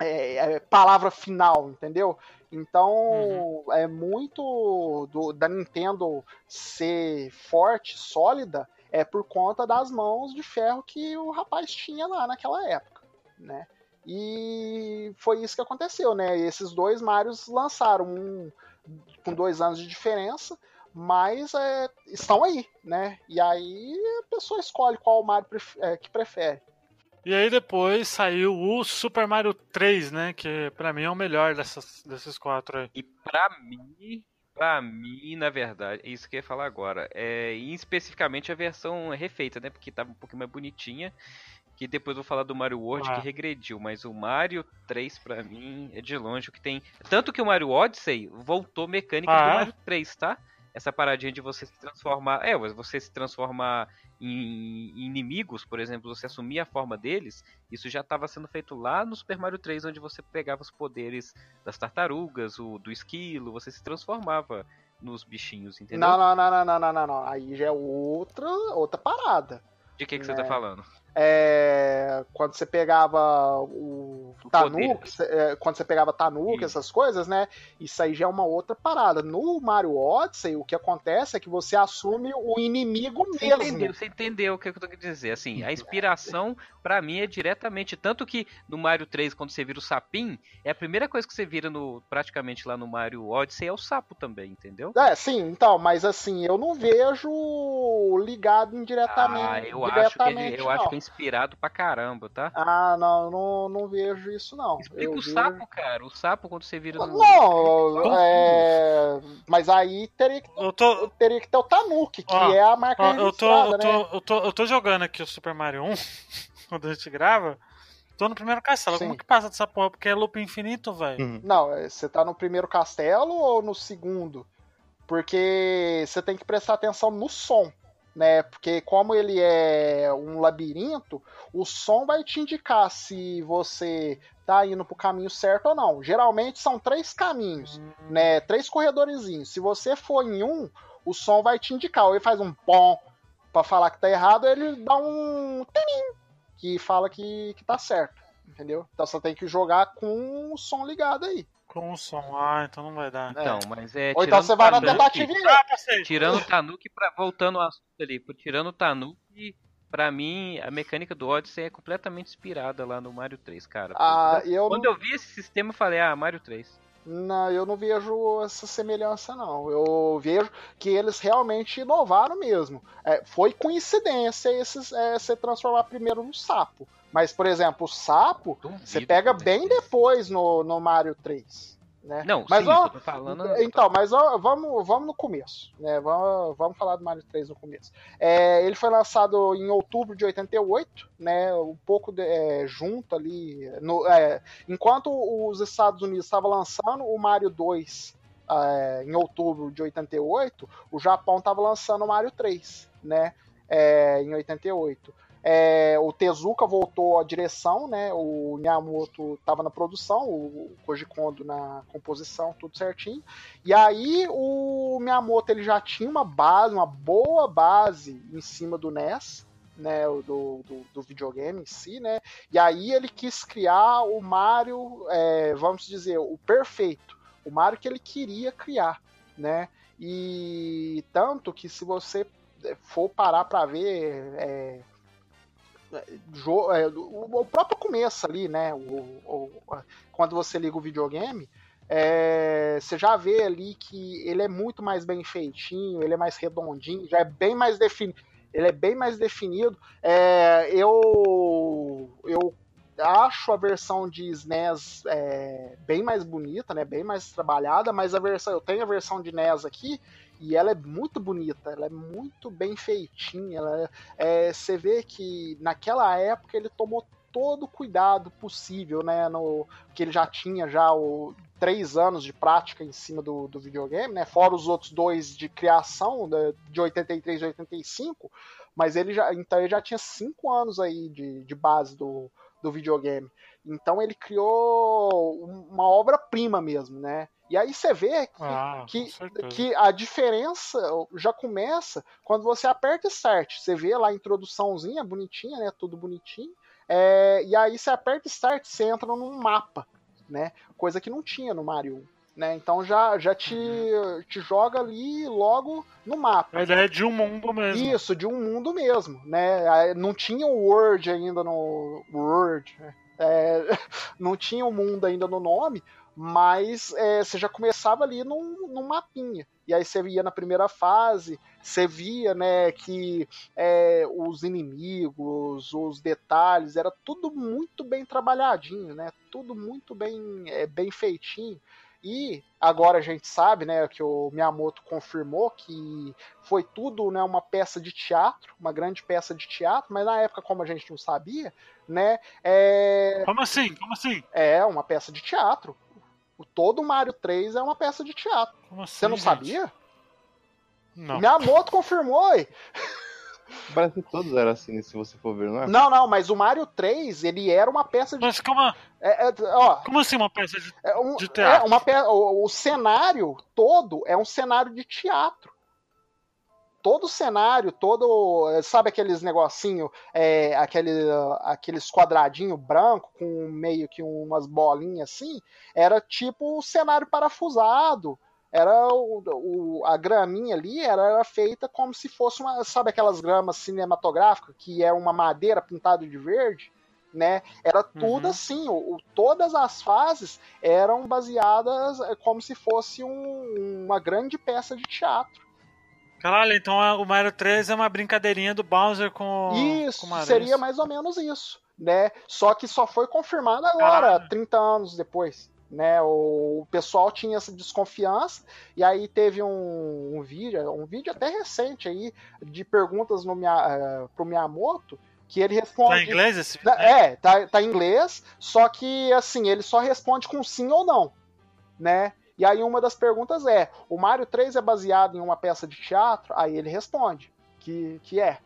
é, é, palavra final, entendeu? Então uhum. é muito do, da Nintendo ser forte, sólida, é por conta das mãos de ferro que o rapaz tinha lá naquela época, né? E foi isso que aconteceu, né? Esses dois Marios lançaram um com dois anos de diferença, mas é, estão aí, né? E aí a pessoa escolhe qual Mario pref é, que prefere. E aí depois saiu o Super Mario 3, né? Que pra mim é o melhor dessas, desses quatro aí. E pra mim, Pra mim, na verdade, é isso que eu ia falar agora. É, e especificamente a versão refeita, né? Porque tava um pouquinho mais bonitinha. Que depois eu vou falar do Mario World ah. que regrediu. Mas o Mario 3, pra mim, é de longe o que tem. Tanto que o Mario Odyssey voltou mecânica ah. do Mario 3, tá? Essa paradinha de você se transformar. É, você se transformar em inimigos, por exemplo, você assumir a forma deles, isso já estava sendo feito lá no Super Mario 3, onde você pegava os poderes das tartarugas, o do esquilo, você se transformava nos bichinhos, entendeu? Não, não, não, não, não, não, não. Aí já é outra, outra parada. De que, que né? você tá falando? É, quando você pegava o, o Tanuki, é, quando você pegava Tanuki, essas coisas, né? Isso aí já é uma outra parada. No Mario Odyssey, o que acontece é que você assume o inimigo você mesmo. Entendeu, você entendeu o que eu tô querendo dizer? Assim, a inspiração para mim é diretamente tanto que no Mario 3 quando você vira o sapim, é a primeira coisa que você vira no praticamente lá no Mario Odyssey é o sapo também, entendeu? É, sim, então, mas assim, eu não vejo ligado indiretamente. Ah, eu acho que ele, eu acho que é inspirado pra caramba, tá? Ah, não, não, não vejo isso não. Explica eu o vejo... sapo, cara. O sapo quando você vira no. Não, é... mas aí teria que, eu tô... teria que ter o Tanuki, que ó, é a marca ó, eu tô, eu, tô, né? eu, tô, eu tô jogando aqui o Super Mario 1, quando a gente grava. Tô no primeiro castelo. Sim. Como que passa dessa porra? Porque é loop infinito, velho. Uhum. Não, é, você tá no primeiro castelo ou no segundo? Porque você tem que prestar atenção no som né? Porque como ele é um labirinto, o som vai te indicar se você tá indo pro caminho certo ou não. Geralmente são três caminhos, né? Três corredorzinhos. Se você for em um, o som vai te indicar. Ou ele faz um pom para falar que tá errado, ele dá um tinim que fala que, que tá certo, entendeu? Então você tem que jogar com o som ligado aí. Com o som. Ah, então não vai dar. Então, mas é. Ou então você vai na tentativa ah, Tirando o Tanuki, pra, voltando ao assunto ali, tirando o Tanuki, pra mim, a mecânica do Odyssey é completamente inspirada lá no Mario 3, cara. Ah, eu Quando não... eu vi esse sistema, eu falei, ah, Mario 3. Não, eu não vejo essa semelhança, não. Eu vejo que eles realmente inovaram mesmo. É, foi coincidência esses, é, se transformar primeiro no sapo. Mas, por exemplo, o sapo, Duvido você pega bem depois no, no Mario 3. Né? Não, mas sim, ó, falando... Então, mas ó, vamos, vamos no começo. Né? Vamos, vamos falar do Mario 3 no começo. É, ele foi lançado em outubro de 88, né? um pouco de, é, junto ali. No, é, enquanto os Estados Unidos estavam lançando o Mario 2 é, em outubro de 88, o Japão estava lançando o Mario 3, né? É, em 88. É, o Tezuka voltou à direção, né? O Miyamoto estava na produção, o Koji Kondo na composição, tudo certinho. E aí o Miyamoto ele já tinha uma base, uma boa base em cima do NES, né? Do, do, do videogame em si, né? E aí ele quis criar o Mario, é, vamos dizer, o perfeito, o Mario que ele queria criar, né? E tanto que se você for parar para ver é, o próprio começo ali, né? O, o, quando você liga o videogame, é, você já vê ali que ele é muito mais bem feitinho, ele é mais redondinho, já é bem mais definido. Ele é bem mais definido. É, eu, eu acho a versão de SNES é, bem mais bonita, né? Bem mais trabalhada, mas a versão eu tenho a versão de NES aqui e ela é muito bonita, ela é muito bem feitinha. Ela é, você vê que naquela época ele tomou todo o cuidado possível, né? No, que ele já tinha já o, três anos de prática em cima do, do videogame, né? Fora os outros dois de criação, né, de 83 e 85, mas ele já, então ele já tinha cinco anos aí de, de base do, do videogame. Então ele criou uma obra-prima mesmo, né? E aí você vê que, ah, que, que, a diferença já começa quando você aperta Start. Você vê lá a introduçãozinha bonitinha, né? Tudo bonitinho. É, e aí você aperta Start, você entra num mapa, né? Coisa que não tinha no Mario 1. Né? Então já, já te, uhum. te joga ali logo no mapa. A ideia é de um mundo mesmo. Isso, de um mundo mesmo. Né? Não tinha o Word ainda no. Word. É, não tinha o mundo ainda no nome, mas é, você já começava ali num, num mapinha. E aí você ia na primeira fase, você via né, que é, os inimigos, os detalhes, era tudo muito bem trabalhadinho, né? Tudo muito bem, é, bem feitinho. E agora a gente sabe, né, que o Miyamoto confirmou que foi tudo, né, uma peça de teatro, uma grande peça de teatro, mas na época como a gente não sabia, né, é... Como assim? Como assim? É uma peça de teatro. O todo Mario 3 é uma peça de teatro. Como assim, Você não gente? sabia? Não. Miyamoto confirmou. Parece que todos eram assim, se você for ver, não é? Não, não, mas o Mario 3, ele era uma peça de. Mas como, é, é, ó, como assim uma peça de, é um, de teatro? É uma pe... o, o cenário todo é um cenário de teatro todo o cenário, todo. Sabe aqueles negocinho, é, aquele, aqueles quadradinho branco com meio que umas bolinhas assim? Era tipo o cenário parafusado. Era o, o, a graminha ali era, era, feita como se fosse uma. Sabe aquelas gramas cinematográficas que é uma madeira pintada de verde? Né? Era tudo uhum. assim, o, todas as fases eram baseadas é, como se fosse um, uma grande peça de teatro. Caralho, então o Mario 3 é uma brincadeirinha do Bowser com, isso, com o seria mais ou menos isso, né? Só que só foi confirmado agora, Caralho. 30 anos depois. Né, o pessoal tinha essa desconfiança e aí teve um, um vídeo, um vídeo até recente aí de perguntas no minha, uh, pro Miyamoto que ele responde. Tá em inglês esse vídeo? É, tá, tá em inglês, só que assim, ele só responde com sim ou não, né? E aí uma das perguntas é: o Mario 3 é baseado em uma peça de teatro? Aí ele responde que, que é.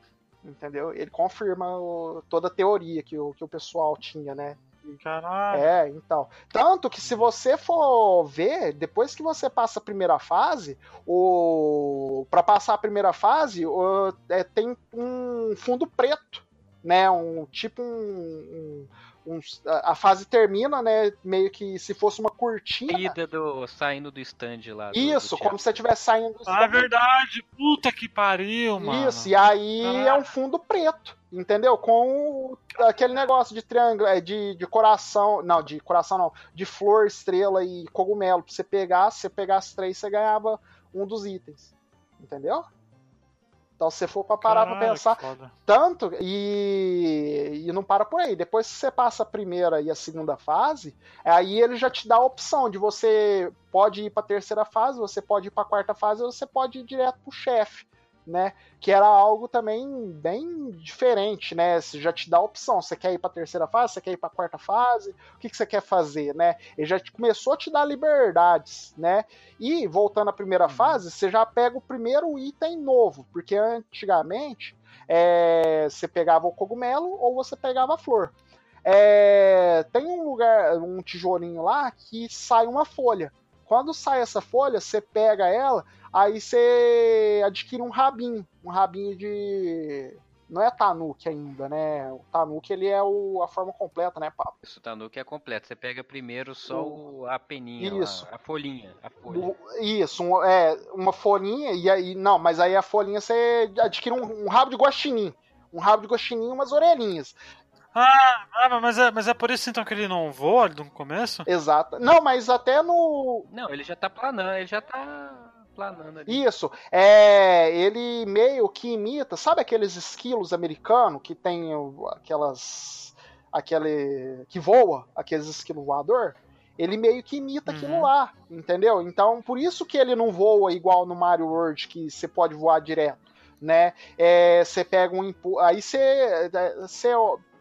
Entendeu? Ele confirma o, toda a teoria que o, que o pessoal tinha, né? Caralho. É, então. Tanto que se você for ver, depois que você passa a primeira fase, o para passar a primeira fase, o... é, tem um fundo preto, né? Um tipo um, um uns, a, a, fase termina, né? Meio que se fosse uma cortina. Ida do, saindo do stand lá. Do, Isso, do como se você estivesse saindo do stand. Ah, é verdade! Puta que pariu, mano. Isso, e aí ah. é um fundo preto, entendeu? Com aquele negócio de triângulo, é, de, de coração. Não, de coração não. De flor, estrela e cogumelo. Pra você pegar, se você pegasse três, você ganhava um dos itens. Entendeu? Então, se você for para parar para pensar, tanto e, e não para por aí. Depois que você passa a primeira e a segunda fase, aí ele já te dá a opção de você pode ir para a terceira fase, você pode ir para a quarta fase, ou você pode ir direto pro chefe, né? Que era algo também bem diferente, né? Você já te dá a opção. Você quer ir para a terceira fase? Você quer ir para a quarta fase? O que, que você quer fazer, né? Ele já começou a te dar liberdades, né? E voltando à primeira uhum. fase, você já pega o primeiro item novo, porque antigamente é, você pegava o cogumelo ou você pegava a flor. É, tem um lugar, um tijolinho lá que sai uma folha. Quando sai essa folha, você pega ela, aí você adquire um rabinho, um rabinho de não é Tanuki ainda, né? O Tanuki ele é o, a forma completa, né, Papo? Isso, o Tanuki é completo. Você pega primeiro só o, a peninha, isso. Lá, a folhinha. A folha. isso, um, é, uma folhinha, e aí. Não, mas aí a folhinha você adquire um, um rabo de guaxinim. Um rabo de guaxinim e umas orelhinhas. Ah, ah, mas, é, mas é por isso então que ele não voa no começo? Exato. Não, mas até no. Não, ele já tá planando, ele já tá planando ali. Isso. É, ele meio que imita, sabe aqueles esquilos americanos que tem aquelas. aquele. que voa, aqueles esquilos voador? Ele meio que imita uhum. aquilo lá, entendeu? Então, por isso que ele não voa igual no Mario World, que você pode voar direto, né? É, você pega um. Aí você,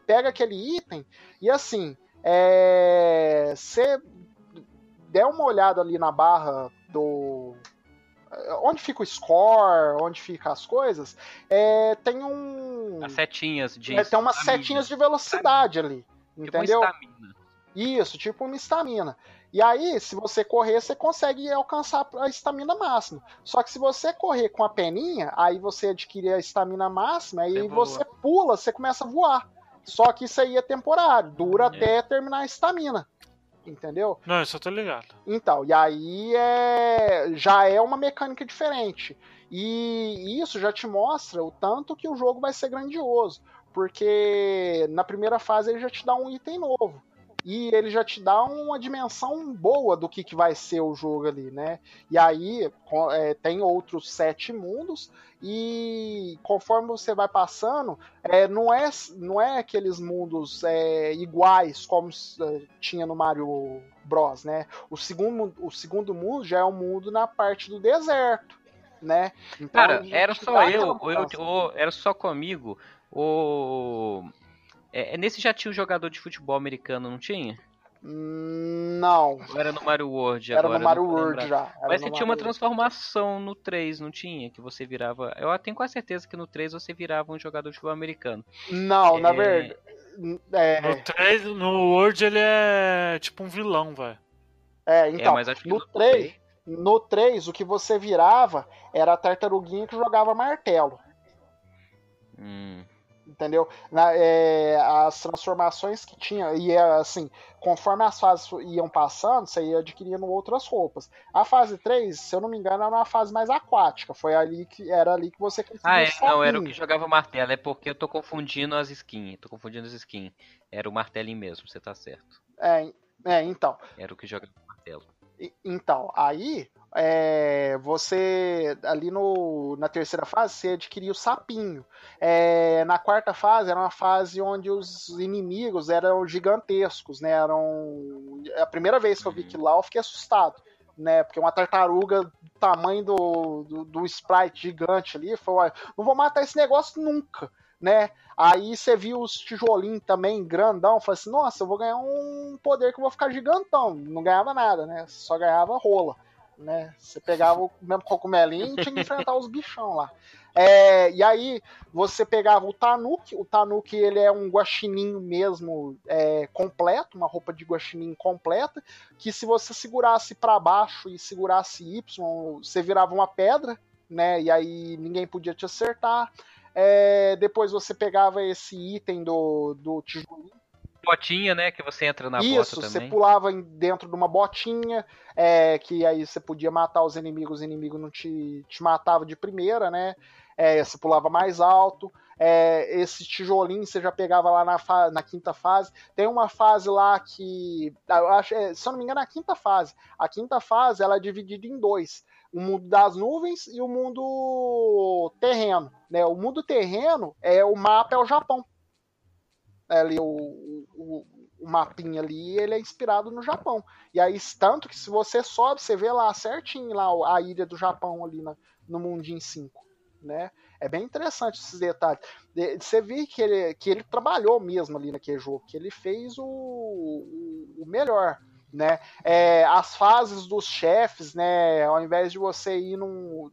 pega aquele item e assim, é, você der uma olhada ali na barra do onde fica o score, onde fica as coisas, é, tem um. As setinhas de. É, tem umas setinhas de velocidade ali. Tipo entendeu? Tipo Isso, tipo uma estamina. E aí, se você correr, você consegue alcançar a estamina máxima. Só que se você correr com a peninha, aí você adquire a estamina máxima, e você pula, você começa a voar. Só que isso aí é temporário, dura é. até terminar a estamina. Entendeu? Não, isso eu tô ligado. Então, e aí é, já é uma mecânica diferente. E isso já te mostra o tanto que o jogo vai ser grandioso. Porque na primeira fase ele já te dá um item novo e ele já te dá uma dimensão boa do que, que vai ser o jogo ali, né? E aí é, tem outros sete mundos e conforme você vai passando, é, não, é, não é aqueles mundos é, iguais como é, tinha no Mario Bros, né? O segundo, o segundo mundo já é um mundo na parte do deserto, né? Então, Cara, era só eu, eu, eu, era só comigo, o é, é, nesse já tinha um jogador de futebol americano, não tinha? Não. Era no Mario World agora. Era no Mario World já. Era Mas você tinha uma transformação no 3, não tinha? Que você virava. Eu tenho quase certeza que no 3 você virava um jogador de futebol americano. Não, é... na verdade. É... No 3, no World ele é tipo um vilão, velho. É, então. É, no, no 3, no 3, o que você virava era a tartaruguinha que jogava martelo. Hum entendeu? Na, é, as transformações que tinha, e é, assim, conforme as fases iam passando, você ia adquirindo outras roupas. A fase 3, se eu não me engano, era uma fase mais aquática, foi ali que era ali que você conseguia Ah, é, não, era o que jogava martelo, é porque eu tô confundindo as skins, tô confundindo as skins. Era o martelinho mesmo, você tá certo. É, é então. Era o que jogava martelo. Então, aí é, você ali no, na terceira fase você adquiria o sapinho. É, na quarta fase era uma fase onde os inimigos eram gigantescos, né? Eram é a primeira vez que eu vi que lá eu fiquei assustado, né? Porque uma tartaruga do tamanho do, do, do sprite gigante ali, foi, não vou matar esse negócio nunca. Né? Aí você viu os tijolinhos também, grandão, falei assim, nossa, eu vou ganhar um poder que eu vou ficar gigantão. Não ganhava nada, né? Só ganhava rola né? Você pegava o mesmo cogumelinho e tinha que enfrentar os bichão lá. É, e aí você pegava o Tanuki, o Tanuki ele é um guaxininho mesmo é, completo, uma roupa de guaxinim completa, que se você segurasse para baixo e segurasse Y, você virava uma pedra, né? E aí ninguém podia te acertar. É, depois você pegava esse item do, do tijolinho botinha, né? Que você entra na Isso, bota também. você pulava dentro de uma botinha, é, que aí você podia matar os inimigos, os inimigos não te, te matava de primeira, né? É, você pulava mais alto. É, esse tijolinho você já pegava lá na, na quinta fase. Tem uma fase lá que. Eu acho, é, se eu não me engano, é a quinta fase. A quinta fase ela é dividida em dois. O mundo das nuvens e o mundo terreno. Né? O mundo terreno é o mapa é o Japão ali o, o, o, mapinha ali, ele é inspirado no Japão. E aí, tanto que se você sobe, você vê lá certinho lá a ilha do Japão ali na, no Mundinho 5. né? É bem interessante esses detalhes. Você vê que ele, que ele trabalhou mesmo ali naquele jogo, que ele fez o, o melhor. Né? É, as fases dos chefes, né? Ao invés de você ir num,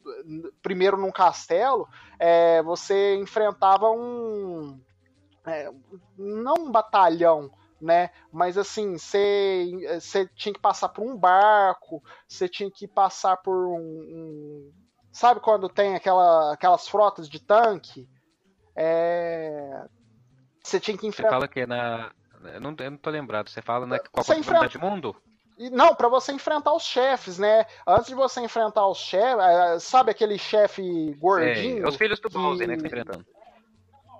primeiro num castelo, é, você enfrentava um. É, não um batalhão, né? Mas assim, você tinha que passar por um barco, você tinha que passar por um, um Sabe quando tem aquela, aquelas frotas de tanque? É... Você tinha que enfrentar. Você fala que na. Eu não, eu não tô lembrado. Você fala na Copa enfrenta... do Mundo? Não, para você enfrentar os chefes, né? Antes de você enfrentar os chefes, é, sabe aquele chefe gordinho? É, os filhos do que... Bowser, né, que tá enfrentando.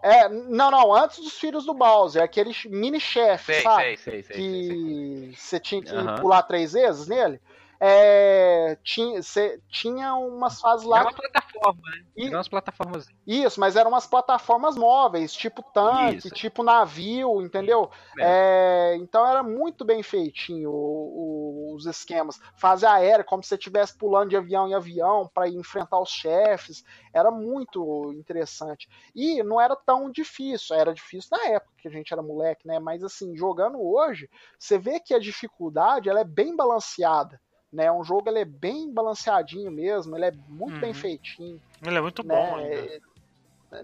É, não, não, antes dos filhos do Bowser, aquele mini chefe, sabe? Sei, sei, sei, que você tinha que uhum. pular três vezes nele é, tinha, cê, tinha umas fases lá. Era uma plataforma, né? E, Era umas plataformas. Isso, mas eram umas plataformas móveis, tipo tanque, isso. tipo navio, entendeu? É. É, então era muito bem feitinho o, o, os esquemas. Fase aérea, como se você estivesse pulando de avião em avião para enfrentar os chefes. Era muito interessante. E não era tão difícil, era difícil na época que a gente era moleque, né? Mas assim, jogando hoje, você vê que a dificuldade ela é bem balanceada né? Um jogo ele é bem balanceadinho mesmo, ele é muito uhum. bem feitinho. Ele é muito né? bom ainda.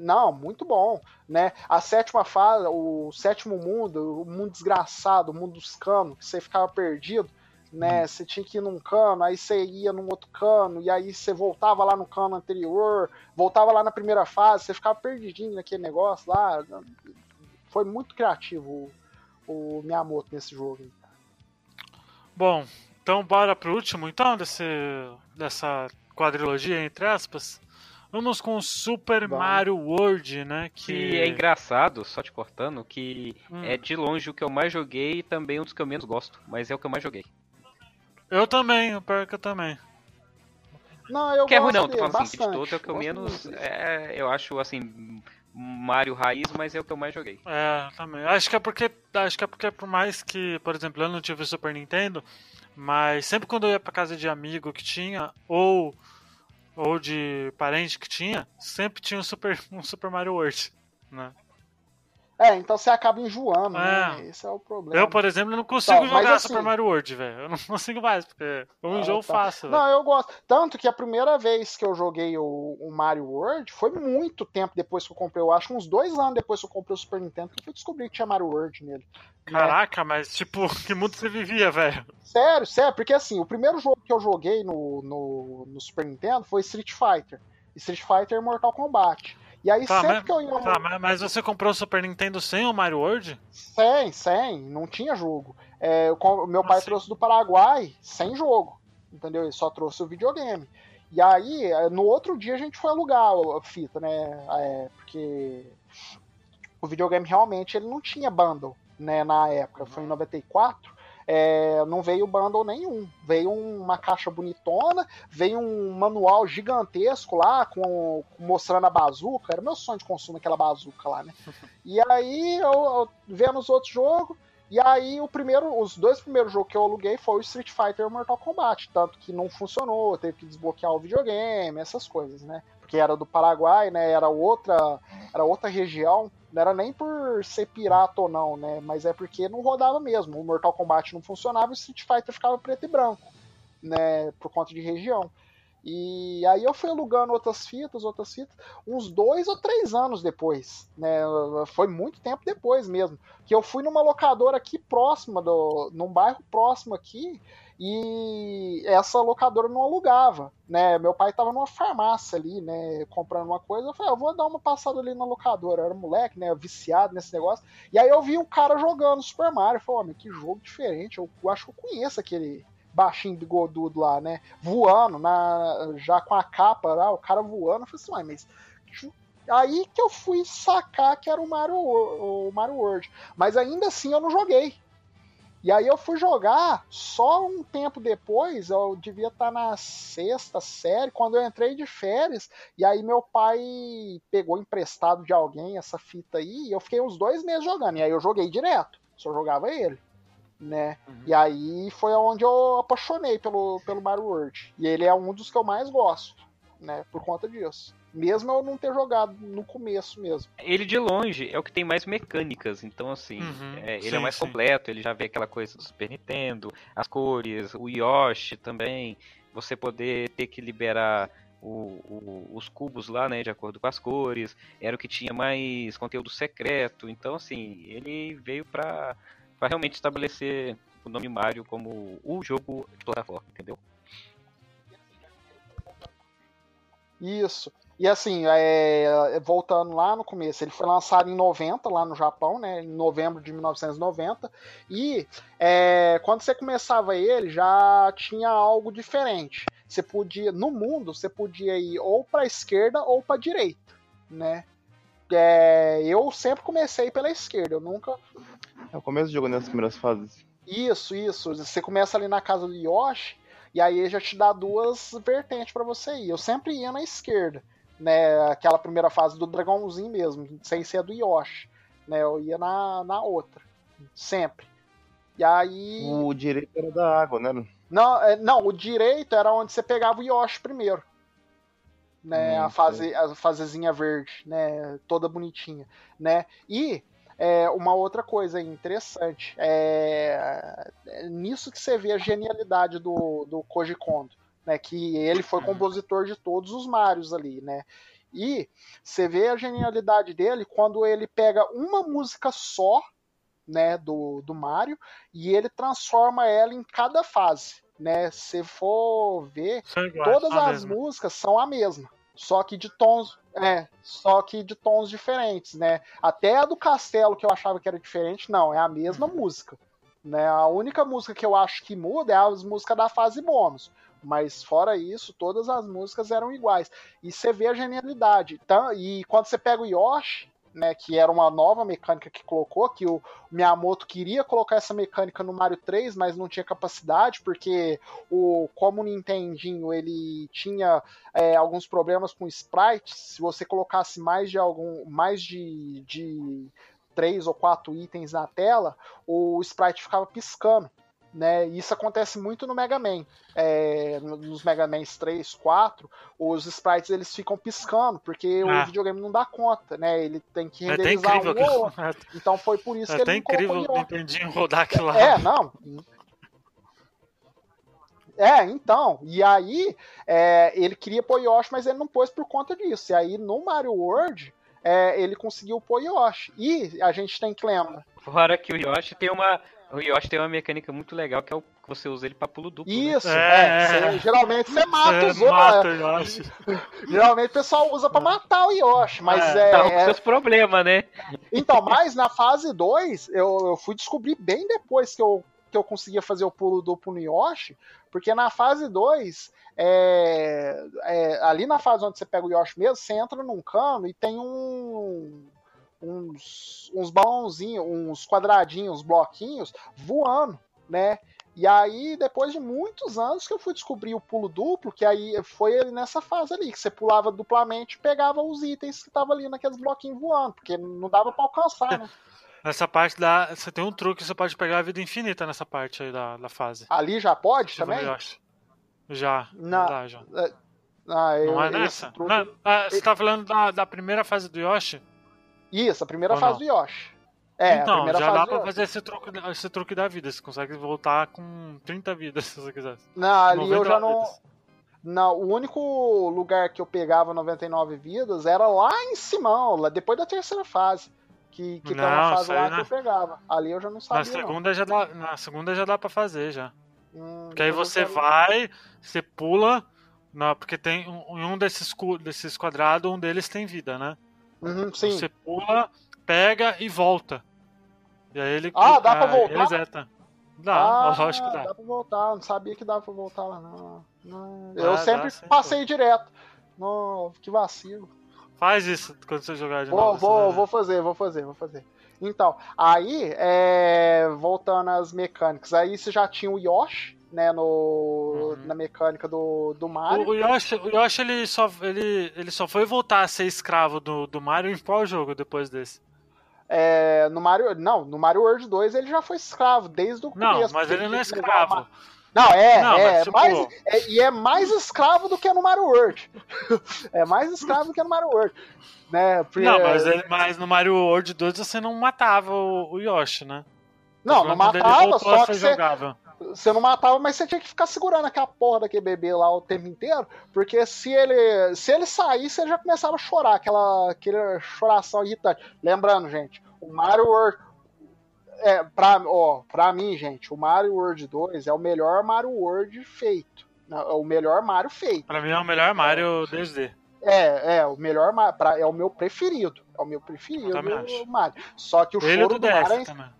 Não, muito bom, né? A sétima fase, o sétimo mundo, o mundo desgraçado, o mundo dos canos, que você ficava perdido, né? Uhum. Você tinha que ir num cano, aí você ia num outro cano, e aí você voltava lá no cano anterior, voltava lá na primeira fase, você ficava perdidinho naquele negócio lá. Foi muito criativo o, o Miyamoto nesse jogo. Bom, então, bora pro último, então, desse, dessa quadrilogia, entre aspas. Vamos com Super Bom. Mario World, né? Que... que... é engraçado, só te cortando, que hum. é de longe o que eu mais joguei e também um dos que eu menos gosto, mas é o que eu mais joguei. Eu também, eu perco também. Não, eu que gosto é ruim não, tô falando assim, de todos é o que eu menos. É, eu acho assim. Mario Raiz, mas é o que eu mais joguei. É, também. Acho que é porque. Acho que é porque por mais que, por exemplo, eu não tive o Super Nintendo, mas sempre quando eu ia pra casa de amigo que tinha, ou, ou de parente que tinha, sempre tinha um Super, um Super Mario World, né? É, então você acaba enjoando, é. né? Esse é o problema. Eu, por exemplo, não consigo então, jogar assim, Super Mario World, velho. Eu não consigo mais, porque eu ah, enjoo tá. fácil. Não, eu gosto. Tanto que a primeira vez que eu joguei o, o, Mario World foi muito tempo depois que eu comprei. Eu acho uns dois anos depois que eu comprei o Super Nintendo que eu descobri que tinha Mario World nele. Né? Caraca, né? mas tipo, que mundo você vivia, velho? Sério, sério, porque assim, o primeiro jogo que eu joguei no, no, no Super Nintendo foi Street Fighter. Street Fighter e Mortal Kombat. E aí tá, sempre mas, que eu ia. Tá, mas você comprou o Super Nintendo sem o Mario World? Sem, sem, não tinha jogo. É, o meu pai assim? trouxe do Paraguai sem jogo. Entendeu? Ele só trouxe o videogame. E aí, é, no outro dia a gente foi alugar a fita, né? É, porque o videogame realmente ele não tinha bundle, né? Na época, foi em 94 é, não veio bundle nenhum. Veio uma caixa bonitona, veio um manual gigantesco lá, com, mostrando a bazuca. Era meu sonho de consumo aquela bazuca lá, né? E aí eu, eu vendo os outros jogos. E aí o primeiro, os dois primeiros jogos que eu aluguei foi o Street Fighter e o Mortal Kombat, tanto que não funcionou, teve que desbloquear o videogame, essas coisas, né? Porque era do Paraguai, né? Era outra, era outra região. Não era nem por ser pirata ou não, né? Mas é porque não rodava mesmo. O Mortal Kombat não funcionava e o Street Fighter ficava preto e branco, né? Por conta de região. E aí eu fui alugando outras fitas, outras fitas, uns dois ou três anos depois, né? Foi muito tempo depois mesmo. Que eu fui numa locadora aqui próxima, do, num bairro próximo aqui, e essa locadora não alugava, né? Meu pai estava numa farmácia ali, né, comprando uma coisa, eu falei, eu vou dar uma passada ali na locadora, eu era moleque, né, viciado nesse negócio, e aí eu vi um cara jogando Super Mario, eu falei, oh, que jogo diferente, eu, eu acho que eu conheço aquele baixinho bigodudo lá, né, voando, na, já com a capa lá, o cara voando, eu falei assim, mas aí que eu fui sacar que era o Mario, o Mario World, mas ainda assim eu não joguei, e aí eu fui jogar só um tempo depois, eu devia estar tá na sexta série, quando eu entrei de férias, e aí meu pai pegou emprestado de alguém essa fita aí, e eu fiquei uns dois meses jogando, e aí eu joguei direto, só jogava ele. Né? Uhum. E aí foi onde eu apaixonei pelo, pelo Mario World. E ele é um dos que eu mais gosto, né? Por conta disso. Mesmo eu não ter jogado no começo mesmo. Ele de longe é o que tem mais mecânicas, então assim, Uhum, é, ele sim, é mais sim. completo, ele já vê aquela coisa do Super Nintendo, as cores, o Yoshi também, você poder ter que liberar o- o- os cubos lá, né, de acordo com as cores, era o que tinha mais conteúdo secreto, então assim, ele veio pra, pra realmente estabelecer o nome Mario como o jogo de plataforma, entendeu? Isso. E assim, é, voltando lá no começo, ele foi lançado em 90 lá no Japão, né? Em novembro de 1990. E é, quando você começava ele, já tinha algo diferente. Você podia, no mundo, você podia ir ou para esquerda ou para direita, né? É, eu sempre comecei pela esquerda, eu nunca É o começo do jogo nas primeiras fases. isso, isso. Você começa ali na casa do Yoshi, e aí já te dá duas vertentes pra você ir. Eu sempre ia na esquerda, né? Aquela primeira fase do dragãozinho mesmo, sem ser do Yoshi. Né? Eu ia na, na outra. Sempre. E aí. O direito era da água, né? Não, é, não, o direito era onde você pegava o Yoshi primeiro. Né, Hum, a fase, a fasezinha verde, né, toda bonitinha, né? E é, uma outra coisa interessante é, é nisso que você vê a genialidade do, do Koji Kondo, né? Que ele foi compositor de todos os Marios ali, né? E você vê a genialidade dele quando ele pega uma música só, né, do, do Mario e ele transforma ela em cada fase, né? Se for ver, São iguais, todas as mesma. músicas são a mesma, só que de tons, é, só que de tons diferentes, né? Até a do Castelo que eu achava que era diferente, não, é a mesma música, né? A única música que eu acho que muda é as músicas da fase bônus. Mas fora isso, todas as músicas eram iguais. E você vê a genialidade. Tá? E quando você pega o Yoshi, né, que era uma nova mecânica que colocou, que o Miyamoto queria colocar essa mecânica no Mario 3, mas não tinha capacidade, porque o como o Nintendinho ele tinha é, alguns problemas com sprites, se você colocasse mais de algum mais de, de três ou quatro itens na tela, o sprite ficava piscando. Né? E isso acontece muito no Mega Man. É, nos Mega Man 3, 4, os sprites eles ficam piscando, porque Ah. o videogame não dá conta, né? Ele tem que É até renderizar incrível. um ou outro. que- Então foi por isso É que até ele não colocou incrível o. Nintendinho rodar aquilo lá. É, não. É, então. E aí, é, ele queria pôr Yoshi, mas ele não pôs por conta disso. E aí, no Mario World, é, ele conseguiu pôr Yoshi. E a gente tem que lembrar. Fora que o Yoshi tem uma. O Yoshi tem uma mecânica muito legal que é o que você usa ele pra pulo duplo. né? Isso, É. é. cê- geralmente você mata É, os outros. mata é. o Yoshi. Geralmente o pessoal usa pra matar o Yoshi, mas É, é. Tá com é- seus problemas, né? Então, mas na fase 2, eu, eu fui descobrir bem depois que eu, que eu conseguia fazer o pulo duplo no Yoshi, porque na fase 2, é, é, ali na fase onde você pega o Yoshi mesmo, você entra num cano e tem um. Uns, uns balãozinhos, uns quadradinhos, uns bloquinhos voando, né? E aí, depois de muitos anos que eu fui descobrir o pulo duplo, que aí foi nessa fase ali, que você pulava duplamente e pegava os itens que estavam ali naqueles bloquinhos voando, porque não dava pra alcançar, né? Nessa parte da. Você tem um truque, você pode pegar a vida infinita nessa parte aí da, da fase. Ali já pode ver também? Já. Na- Dá, já. Ah, eu- Não é nessa? truque- Não, ah, você tá falando da, da primeira fase do Yoshi? Isso, a primeira Ou fase não? do Yoshi. É, a então, primeira já fase dá pra fazer esse truque, esse truque da vida. Você consegue voltar com 30 vidas, se você quiser. Não, ali eu 90 já não. vidas. Não, o único lugar que eu pegava 99 vidas era lá em cima, lá depois da terceira fase. Que, que tem uma Não, fase lá na- que eu pegava. Ali eu já não Na sabia. segunda, já dá, na segunda já dá pra fazer já. não. Hum, Porque aí eu você vai, você pula. Não, porque tem um- em um desses, desses quadrados, um deles tem vida, né? Uhum, sim. Você pula, pega e volta. E aí ele. Ah, dá pra aí voltar? Reseta. Dá, ah, lógico que dá. dá pra voltar. Não sabia que dava pra voltar lá, não. Não, Dá, Eu dá sempre sim, passei direto. Não, que vacilo. Faz isso quando você jogar de Vou, novo. vou, vou fazer, vou fazer, vou fazer. Então, aí, é, voltando às mecânicas, aí você já tinha o Yoshi, né, no, Uhum. na mecânica do, do. Mario. O, o Yoshi, o Yoshi ele, só, ele, ele só foi voltar a ser escravo do, do Mario em qual jogo depois desse? É, no Mario, não, no Mario World 2 ele já foi escravo, desde o Não, começo. mas porque ele não é escravo. uma- Não, é, Não, é, mas, tipo- mais, é- e é mais escravo do que no Mario World. é mais escravo do que no Mario World. Né? Porque- Não, mas, ele- mas no Mario World 2 você não matava o, o Yoshi, né? Não, não matava, só que você, jogável. Você não matava, mas você tinha que ficar segurando aquela porra daquele bebê lá o tempo inteiro, porque se ele se ele saísse, ele já começava a chorar, aquela, aquela choração irritante. Lembrando, gente, o Mario World. É, pra, ó, pra mim, gente, o Mario World 2 é o melhor Mario World feito. É o melhor Mario feito. Pra mim é o melhor Mario 2D. É, é, o melhor Ma- pra- é o meu preferido. É o meu preferido, o Mario. Só que o Ele choro do do Mario é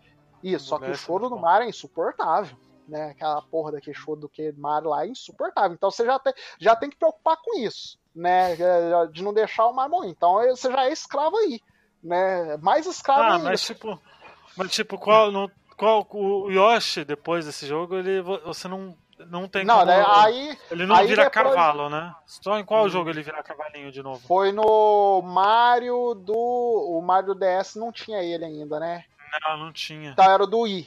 isso, só que o é choro muito do. Mario é insuportável. Né? Aquela porra daquele choro do que Mario lá é insuportável. Então você já tem, já tem que preocupar com isso, né? De não deixar o Mario morrer. Então você já é escravo aí. Né? Mais escravo Ah, ainda. mas tipo. Mas tipo, qual, no, qual o Yoshi depois desse jogo, ele você não, não tem Não, como. né? Aí ele não aí vira depois- cavalo, né? Só em qual Hum. jogo ele vira cavalinho de novo? foi no Mario do. O Mario DS não tinha ele ainda, né? Não, não tinha. Então era o do Wii.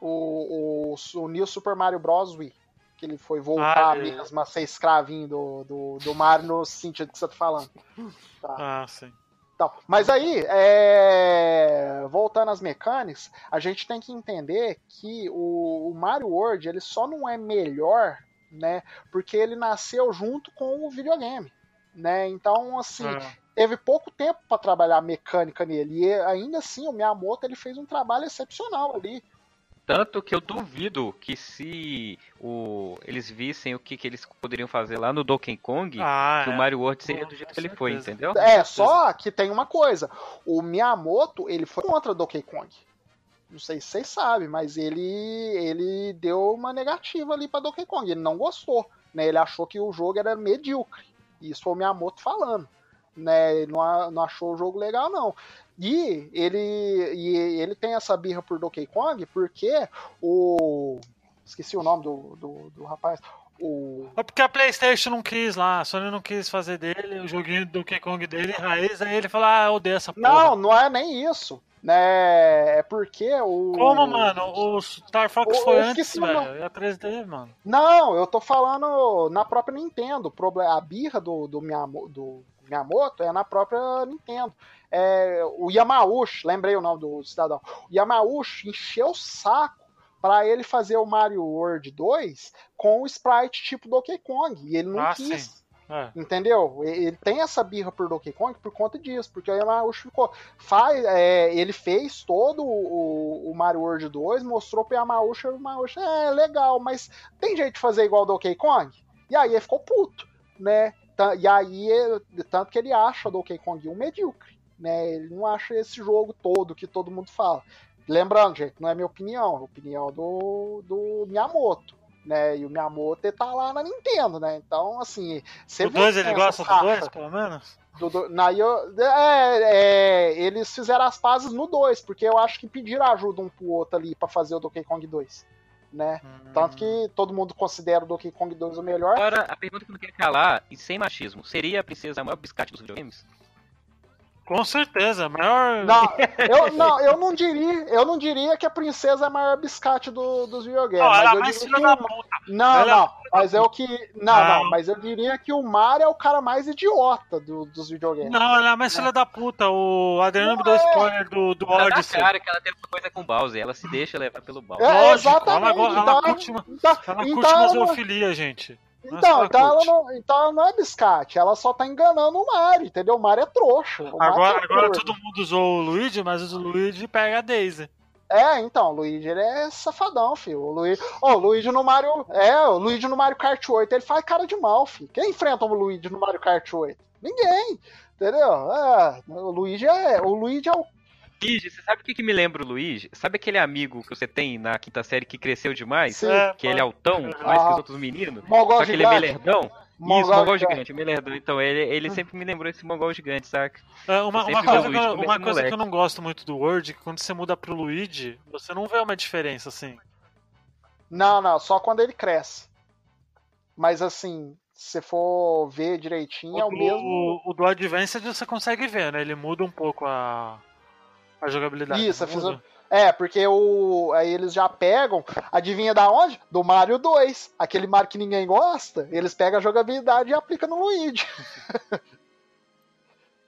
O, o, o New Super Mario Bros. Wii. Que ele foi voltar Ah, é. mesmo a ser escravinho do, do, do Mario no sentido que você tá falando. Ah, sim. Então, mas aí, é, voltando às mecânicas, a gente tem que entender que o, o Mario World ele só não é melhor, né? Porque ele nasceu junto com o videogame, né? Então, assim, É. teve pouco tempo para trabalhar a mecânica nele. E ainda assim, o Miyamoto ele fez um trabalho excepcional ali. Tanto que eu duvido que se o, eles vissem o que, que eles poderiam fazer lá no Donkey Kong, Ah, que é. o Mario World seria do jeito que ele foi, entendeu? É, só que tem uma coisa. O Miyamoto, ele foi contra Donkey Kong. Não sei se vocês sabem, mas ele ele deu uma negativa ali para Donkey Kong. Ele não gostou, né? Ele achou que o jogo era medíocre. Isso foi o Miyamoto falando, né? Ele não, não achou o jogo legal não. E ele e ele tem essa birra por Donkey Kong porque o esqueci o nome do, do, do rapaz. O É porque a PlayStation não quis lá, a Sony não quis fazer dele, o joguinho do Donkey Kong dele, raiz, aí ele falou, ah, eu odeio essa porra. Não, não é nem isso. Né? É porque o. Como, mano? O Star Fox Eu- foi eu antes, o velho. É a 3D, mano. Não, eu tô falando na própria Nintendo. O A birra do, do, Miyamo- do Miyamoto é na própria Nintendo. É, o Yamauchi, lembrei o nome do cidadão. O Yamauchi encheu o saco para ele fazer o Mario World 2 com o sprite tipo Donkey Kong. E ele não Ah, quis. sim. É. Entendeu? Ele tem essa birra por Donkey Kong por conta disso, porque o Yamauchi ficou. Faz, é, ele fez todo o, o Mario World 2, mostrou pro Yamauchi, o Yamauchi, é legal, mas tem jeito de fazer igual Donkey Kong? E aí ele ficou puto, né? E aí, tanto que ele acha Donkey Kong um medíocre, né? Ele não acha esse jogo todo que todo mundo fala. Lembrando, gente, não é minha opinião, é a opinião do, do Miyamoto. Né, e o Miyamoto tá lá na Nintendo, né? Então, assim, você O vê 2 que ele gosta do 2, rachas. pelo menos? Do, do, na, eu, é, é, eles fizeram as pazes no 2, porque eu acho que pediram ajuda um pro outro ali pra fazer o Donkey Kong 2. Né? Tanto que todo mundo considera o Donkey Kong 2 o melhor. Agora, a pergunta que eu não quero calar, e sem machismo, seria a princesa a maior biscate dos videogames? Com certeza, maior. Não, eu não, eu não diria, eu não diria que a princesa é a maior biscate do, dos videogames. Não, ela é mas a eu mais diria filha que da puta. Não, Ela é não, mas é o que. Não, Não. não, mas eu diria que o Mario é o cara mais idiota do- dos videogames. Não, ela é a mais filha da puta. O Adriano me deu spoiler do, do Ela dá Odyssey. cara que ela tem uma coisa com o Bowser, ela se deixa levar pelo Bowser. É, Lógico, exatamente. ela, ela então, curte uma, então, ela curte então uma zoofilia, gente. Nossa, Então, então, ela não, então ela não é biscate, ela só tá enganando o Mario, entendeu? O Mario é trouxa. Mario Agora, é agora todo mundo usou o Luigi, mas o Luigi pega a Daisy. É, então, o Luigi ele é safadão, filho. O Luigi, oh, o Luigi no Mario. É, o Luigi no Mario Kart 8, ele faz cara de mal, filho. Quem enfrenta o Luigi no Mario Kart 8? Ninguém. Entendeu? É, o Luigi é. O Luigi é o. Luigi, você sabe o que, que me lembra o Luigi? Sabe aquele amigo que você tem na quinta série que cresceu demais? Sim. É, Que ele é altão, mais que os Ah. outros meninos? Mongol Só que ele é gigante. melerdão? Isso, Mongol mongol gigante. gigante, melerdão. Então, ele, ele sempre me lembrou esse mongol gigante, saca? É, uma, uma coisa, o que, eu, uma coisa que eu não gosto muito do Word é que quando você muda pro Luigi, você não vê uma diferença assim. Não, não, só quando ele cresce. Mas assim, se você for ver direitinho, é o do, mesmo. o do Advanced você consegue ver, né? Ele muda um pouco a, a jogabilidade. Isso, muda? É, porque o, aí eles já pegam, adivinha da onde? Do Mario 2. Aquele Mario que ninguém gosta, eles pegam a jogabilidade e aplicam no Luigi.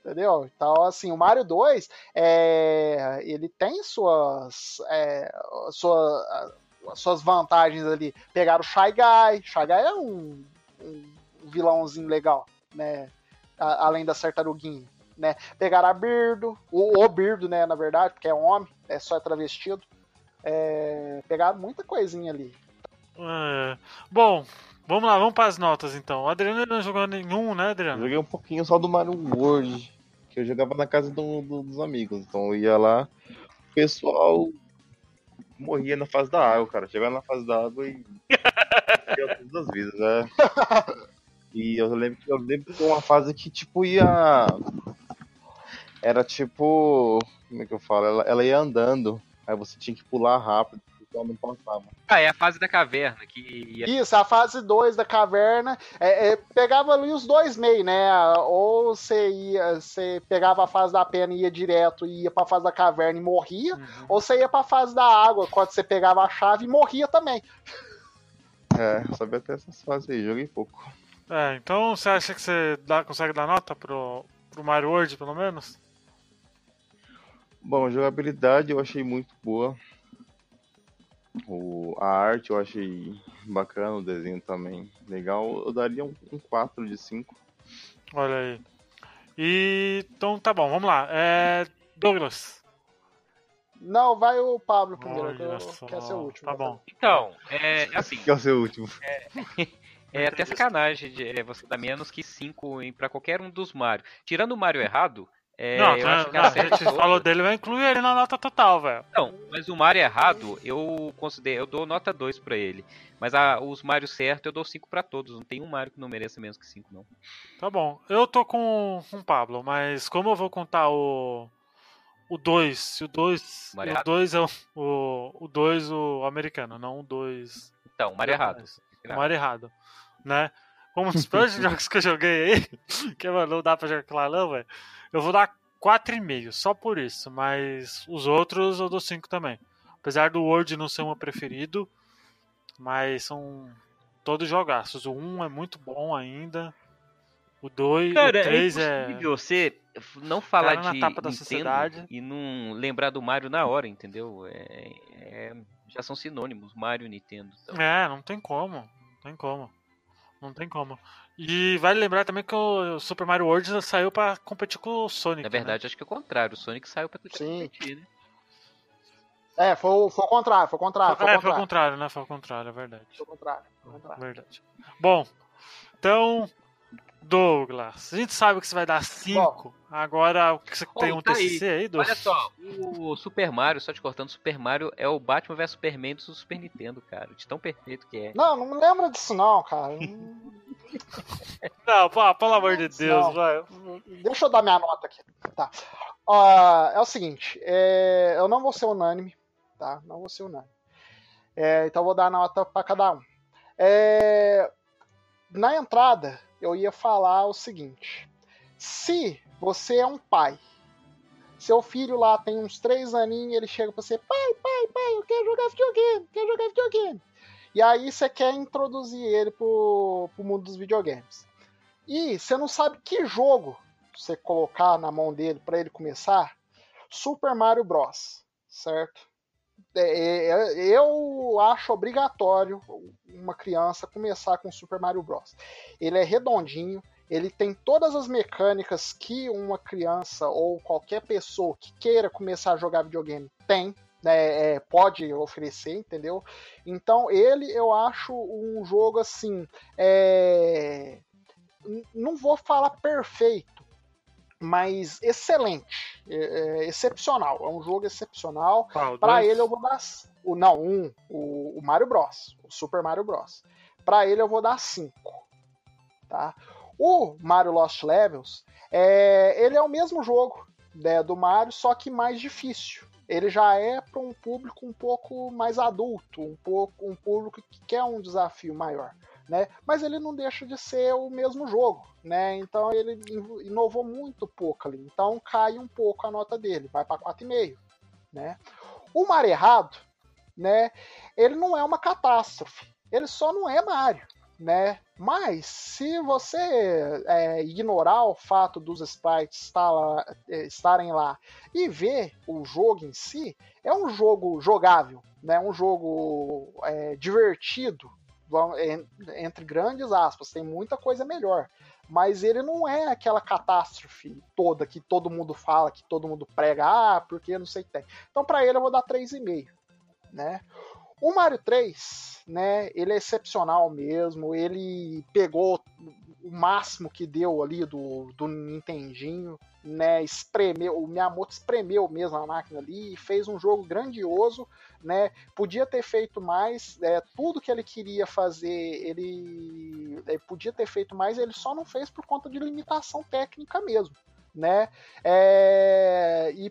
Entendeu? Então, assim, o Mario 2, é, ele tem suas, é, sua, suas vantagens ali. Pegaram o Shy Guy. Shy Guy é um, um vilãozinho legal, né? A, além da Tartaruguinha, né? Pegaram a Birdo, o, o Birdo, né, na verdade, porque é homem, é só travestido. É, pegaram muita coisinha ali. É, bom, vamos lá, vamos para as notas então. O Adriano não jogou nenhum, né, Adriano? Joguei um pouquinho só do Mario World, que eu jogava na casa do, do, dos amigos. Então eu ia lá, o pessoal morria na fase da água, cara. Chegava na fase da água e. todas as vidas, né? E eu lembro que eu lembro que uma fase que tipo ia. Era tipo. Como é que eu falo? Ela, ela ia andando. Aí você tinha que pular rápido, então não passava. Ah, é a fase da caverna que ia. Isso, a fase 2 da caverna. É, é, pegava ali os dois meios, né? Ou você ia, você pegava a fase da pena e ia direto e ia pra fase da caverna e morria, uhum. ou você ia pra fase da água, quando você pegava a chave e morria também. É, eu sabia até essas fases aí, joguei pouco. É, então você acha que você dá, consegue dar nota pro, pro Mario World, pelo menos? Bom, a jogabilidade eu achei muito boa. O, a arte eu achei bacana, o desenho também legal. Eu daria um, um 4 de 5. Olha aí. E então tá bom, vamos lá. É, Douglas. Não, vai o Pablo primeiro, que eu, quer ser o último. Tá bom. Então, é assim. Quer ser o último. É, é até sacanagem de é, você dar menos que 5 para qualquer um dos Mario. Tirando o Mario errado, é, não, eu acho que a, a gente falou dele, vai incluir ele na nota total, velho. Não, mas o Mario errado, eu considero, eu dou nota 2 para ele. Mas a, os Mario certo, eu dou 5 para todos. Não tem um Mario que não mereça menos que 5, não. Tá bom. Eu tô com, o Pablo, mas como eu vou contar o o 2, o 2, o 2 é o o 2 o americano, não o 2. Então, Mario errado. O Mario errado, né? Como os próprios jogos que eu joguei aí, que mano, não dá pra jogar lá não, velho. Eu vou dar 4,5, só por isso, mas os outros eu dou 5 também. Apesar do World não ser o meu preferido, mas são todos jogaços. O 1 é muito bom ainda. O 2, Cara, o 3 é. é. você não falar de tapa da Nintendo sociedade. e não lembrar do Mario na hora, entendeu? É, é- já são sinônimos, Mario e Nintendo. Então. É, não tem como. Não tem como. Não tem como. E vale lembrar também que o Super Mario World saiu pra competir com o Sonic. Na né? verdade, acho que é o contrário. O Sonic saiu pra Sim. competir, né? É, foi, o- foi o contrário, foi o contrário, foi o é, foi o contrário. contrário, né? Foi o contrário, é verdade. Foi o contrário, foi o contrário. Verdade. Bom, então, Douglas, a gente sabe que você vai dar 5. Agora, o que você Ô, tem um tá TCC aí, Olha Douglas? só, o Super Mario, só te cortando, Super Mario é o Batman vs Superman do Super Nintendo, cara. De tão perfeito que é. Não, não me lembra disso não, cara. Não- pô, pelo amor de Deus, Não. vai. Deixa eu dar minha nota aqui. Tá. Ó, é o seguinte, é, eu não vou ser unânime, tá? Não vou ser unânime. É, então eu vou dar nota para cada um. É, na entrada, eu ia falar o seguinte: se você é um pai, seu filho lá tem uns três aninhos, ele chega pra você, pai, pai, pai, eu quero jogar videogame, quero jogar videogame. E aí você quer introduzir ele pro, pro mundo dos videogames. E você não sabe que jogo você colocar na mão dele para ele começar. Super Mario Bros. Certo? É, é, eu acho obrigatório uma criança começar com Super Mario Bros. Ele é redondinho, ele tem todas as mecânicas que uma criança ou qualquer pessoa que queira começar a jogar videogame tem. né, é, pode oferecer, entendeu? Então ele eu acho um jogo assim. é, não vou falar perfeito, mas excelente, é, é, excepcional. É um jogo excepcional. Dois? ele eu vou dar o não um, o, o Mario Bros, o Super Mario Bros. Pra ele eu vou dar 5, tá? O Mario Lost Levels, é, ele é o mesmo jogo né, do Mario, só que mais difícil. Ele já é para um público um pouco mais adulto, um pouco um público que quer um desafio maior, né? Mas ele não deixa de ser o mesmo jogo, né? Então ele in- inovou muito pouco ali. Então cai um pouco a nota dele, vai para 4,5, né? O Mario errado, né? Ele não é uma catástrofe. Ele só não é Mario, né? Mas se você é, ignorar o fato dos sprites estar lá, é, estarem lá e ver o jogo em si, é um jogo jogável, né? Um jogo é, divertido, entre grandes aspas. Tem muita coisa melhor mas ele não é aquela catástrofe toda que todo mundo fala, que todo mundo prega, ah, porque não sei o que tem. Então, para ele, eu vou dar 3,5, né? O Mario 3, né, ele é excepcional mesmo, ele pegou o máximo que deu ali do, do Nintendinho, né, espremeu, o Miyamoto espremeu mesmo a máquina ali e fez um jogo grandioso, né, podia ter feito mais, é, tudo que ele queria fazer, ele, ele, podia ter feito mais, ele só não fez por conta de limitação técnica mesmo, né, é, e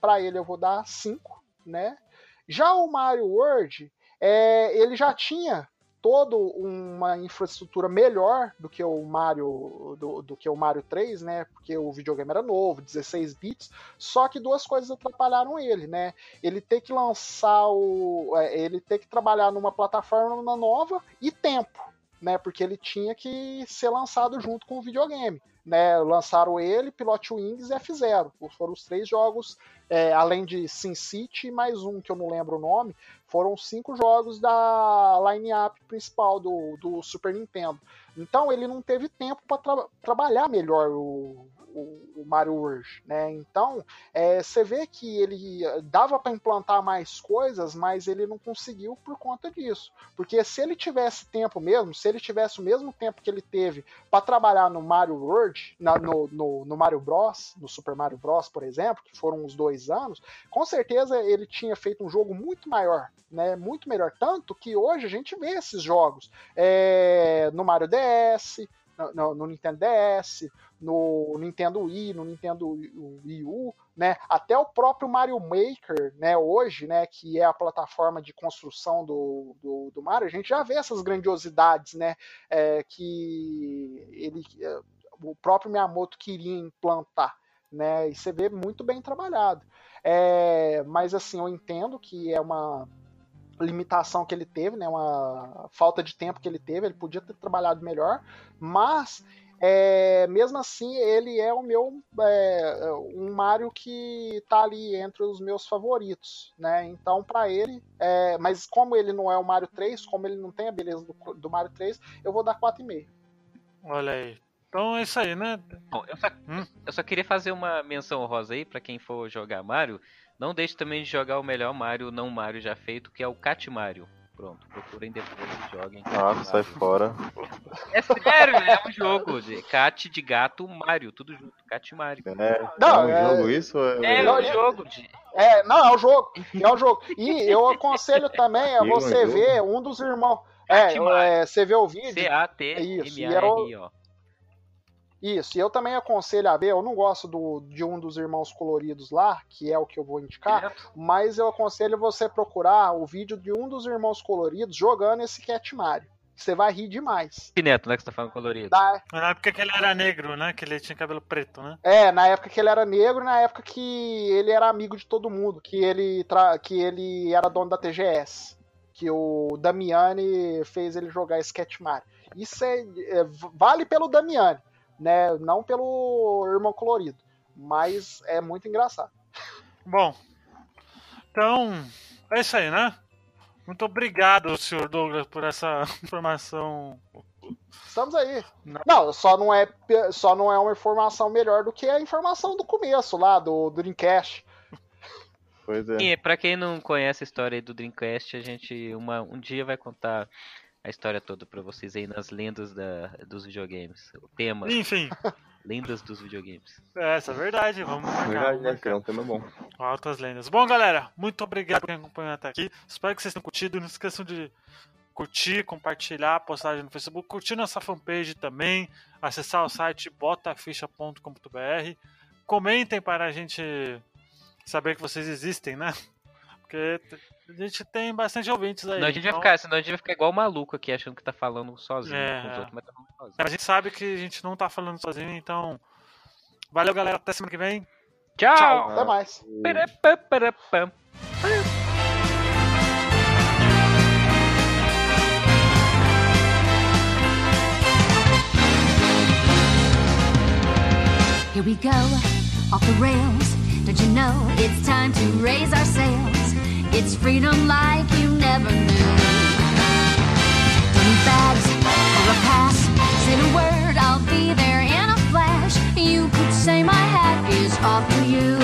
para ele eu vou dar 5, né, já o Mario World, é, ele já tinha toda uma infraestrutura melhor do que o Mario do, do, que o Mario 3, né? Porque o videogame era novo, 16 bits. Só que duas coisas atrapalharam ele, né? Ele ter que lançar o, é, ele ter que trabalhar numa plataforma nova e tempo, né? Porque ele tinha que ser lançado junto com o videogame né, lançaram ele, Pilot Wings e F-Zero. Foram os três jogos, é, além de SimCity, mais um que eu não lembro o nome, foram cinco jogos da line-up principal do, do Super Nintendo. Então ele não teve tempo para tra trabalhar melhor o, o, o Mario World, né? Então, é, você vê que ele eh, dava para implantar mais coisas, mas ele não conseguiu por conta disso. Porque se ele tivesse tempo mesmo, se ele tivesse o mesmo tempo que ele teve para trabalhar no Mario World, na, no, no, no, Mario Bros, no Super Mario Bros, por exemplo, que foram uns dois anos, com certeza ele tinha feito um jogo muito maior, né? Muito melhor. Tanto que hoje a gente vê esses jogos é, no Mario DS, no, no, Nintendo DS, no Nintendo Wii, no Nintendo Wii U, né? Até o próprio Mario Maker, né? Hoje, né? Que é a plataforma de construção do, do, do Mario, a gente já vê essas grandiosidades, né? É, que ele, é, o próprio Miyamoto queria implantar, né? E você vê muito bem trabalhado. É, mas assim, eu entendo que é uma limitação que ele teve, né, uma falta de tempo que ele teve, ele podia ter trabalhado melhor, mas é, mesmo assim ele é o meu é, um Mario que tá ali entre os meus favoritos, né? Então para ele, é, mas como ele não é o Mario 3, como ele não tem a beleza do, do Mario 3, eu vou dar 4,5. Olha aí. Então é isso aí, né? Bom, eu, só, hum? eu só queria fazer uma menção rosa aí para quem for jogar Mario. Não deixe também de jogar o melhor Mario, não Mario já feito, que é o Cat Mario. Pronto, procurem depois e joguem. Ah, sai fora. É sério, é um jogo de cat de gato Mario, tudo junto, Cat Mario. É, não, é um jogo isso? É, é um jogo de... É, não, é um jogo, é um jogo. E eu aconselho também a você ver um dos irmãos... É, é, você vê o vídeo... C-A-T-M-A-R-I-O. Isso, e eu também aconselho a ver, eu não gosto do, de um dos irmãos coloridos lá, que é o que eu vou indicar, mas eu aconselho você procurar o vídeo de um dos irmãos coloridos jogando esse Cat Mario. Você vai rir demais. Que neto, né, que você tá falando colorido? Da... Na época que ele era negro, né? Que ele tinha cabelo preto, né? É, na época que ele era negro, na época que ele era amigo de todo mundo, que ele, tra... que ele era dono da TGS. Que o Damiani fez ele jogar esse Cat Mario. Isso é, é vale pelo Damiani né? Não pelo irmão colorido, mas é muito engraçado. Bom, então é isso aí, né? Muito obrigado, senhor Douglas, por essa informação. Estamos aí. Não. não, só não é só não é uma informação melhor do que a informação do começo lá do, do Dreamcast. Pois é. E pra quem não conhece a história do Dreamcast, a gente uma, um dia vai contar a história toda para vocês aí nas lendas da, dos videogames. O tema. Enfim. Lendas dos videogames. É, essa é verdade. Vamos marcar. Verdade, né? É um tema bom. Altas lendas. Bom, galera, muito obrigado por quem acompanhou até aqui. Espero que vocês tenham curtido. Não esqueçam de curtir, compartilhar a postagem no Facebook, curtir nossa fanpage também, acessar o site botaficha.com.br. Comentem para a gente saber que vocês existem, né? Porque a gente tem bastante ouvintes aí. Não, a gente então... vai ficar, senão a gente vai ficar igual maluco aqui, achando que tá falando sozinho é... com os é. outros, mas tá falando sozinho. A gente sabe que a gente não tá falando sozinho, então. Valeu, galera. Até semana que vem. Tchau. Tchau. Até mais. Here we go, off the rails. Don't you know it's time to raise our sails? It's freedom like you never knew. Need bags or a pass. Say the word, I'll be there in a flash. You could say my hat is off to you.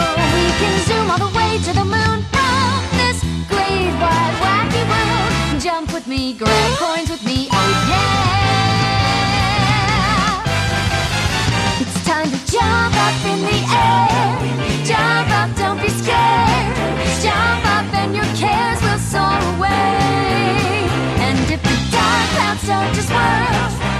Oh, we can zoom all the way to the moon from this great wide wacky world. Jump with me, grab coins with me, oh yeah. It's time to jump up in the air. Jump up, don't be scared jump up and your cares will soar away. And if the dark clouds don't just swirl.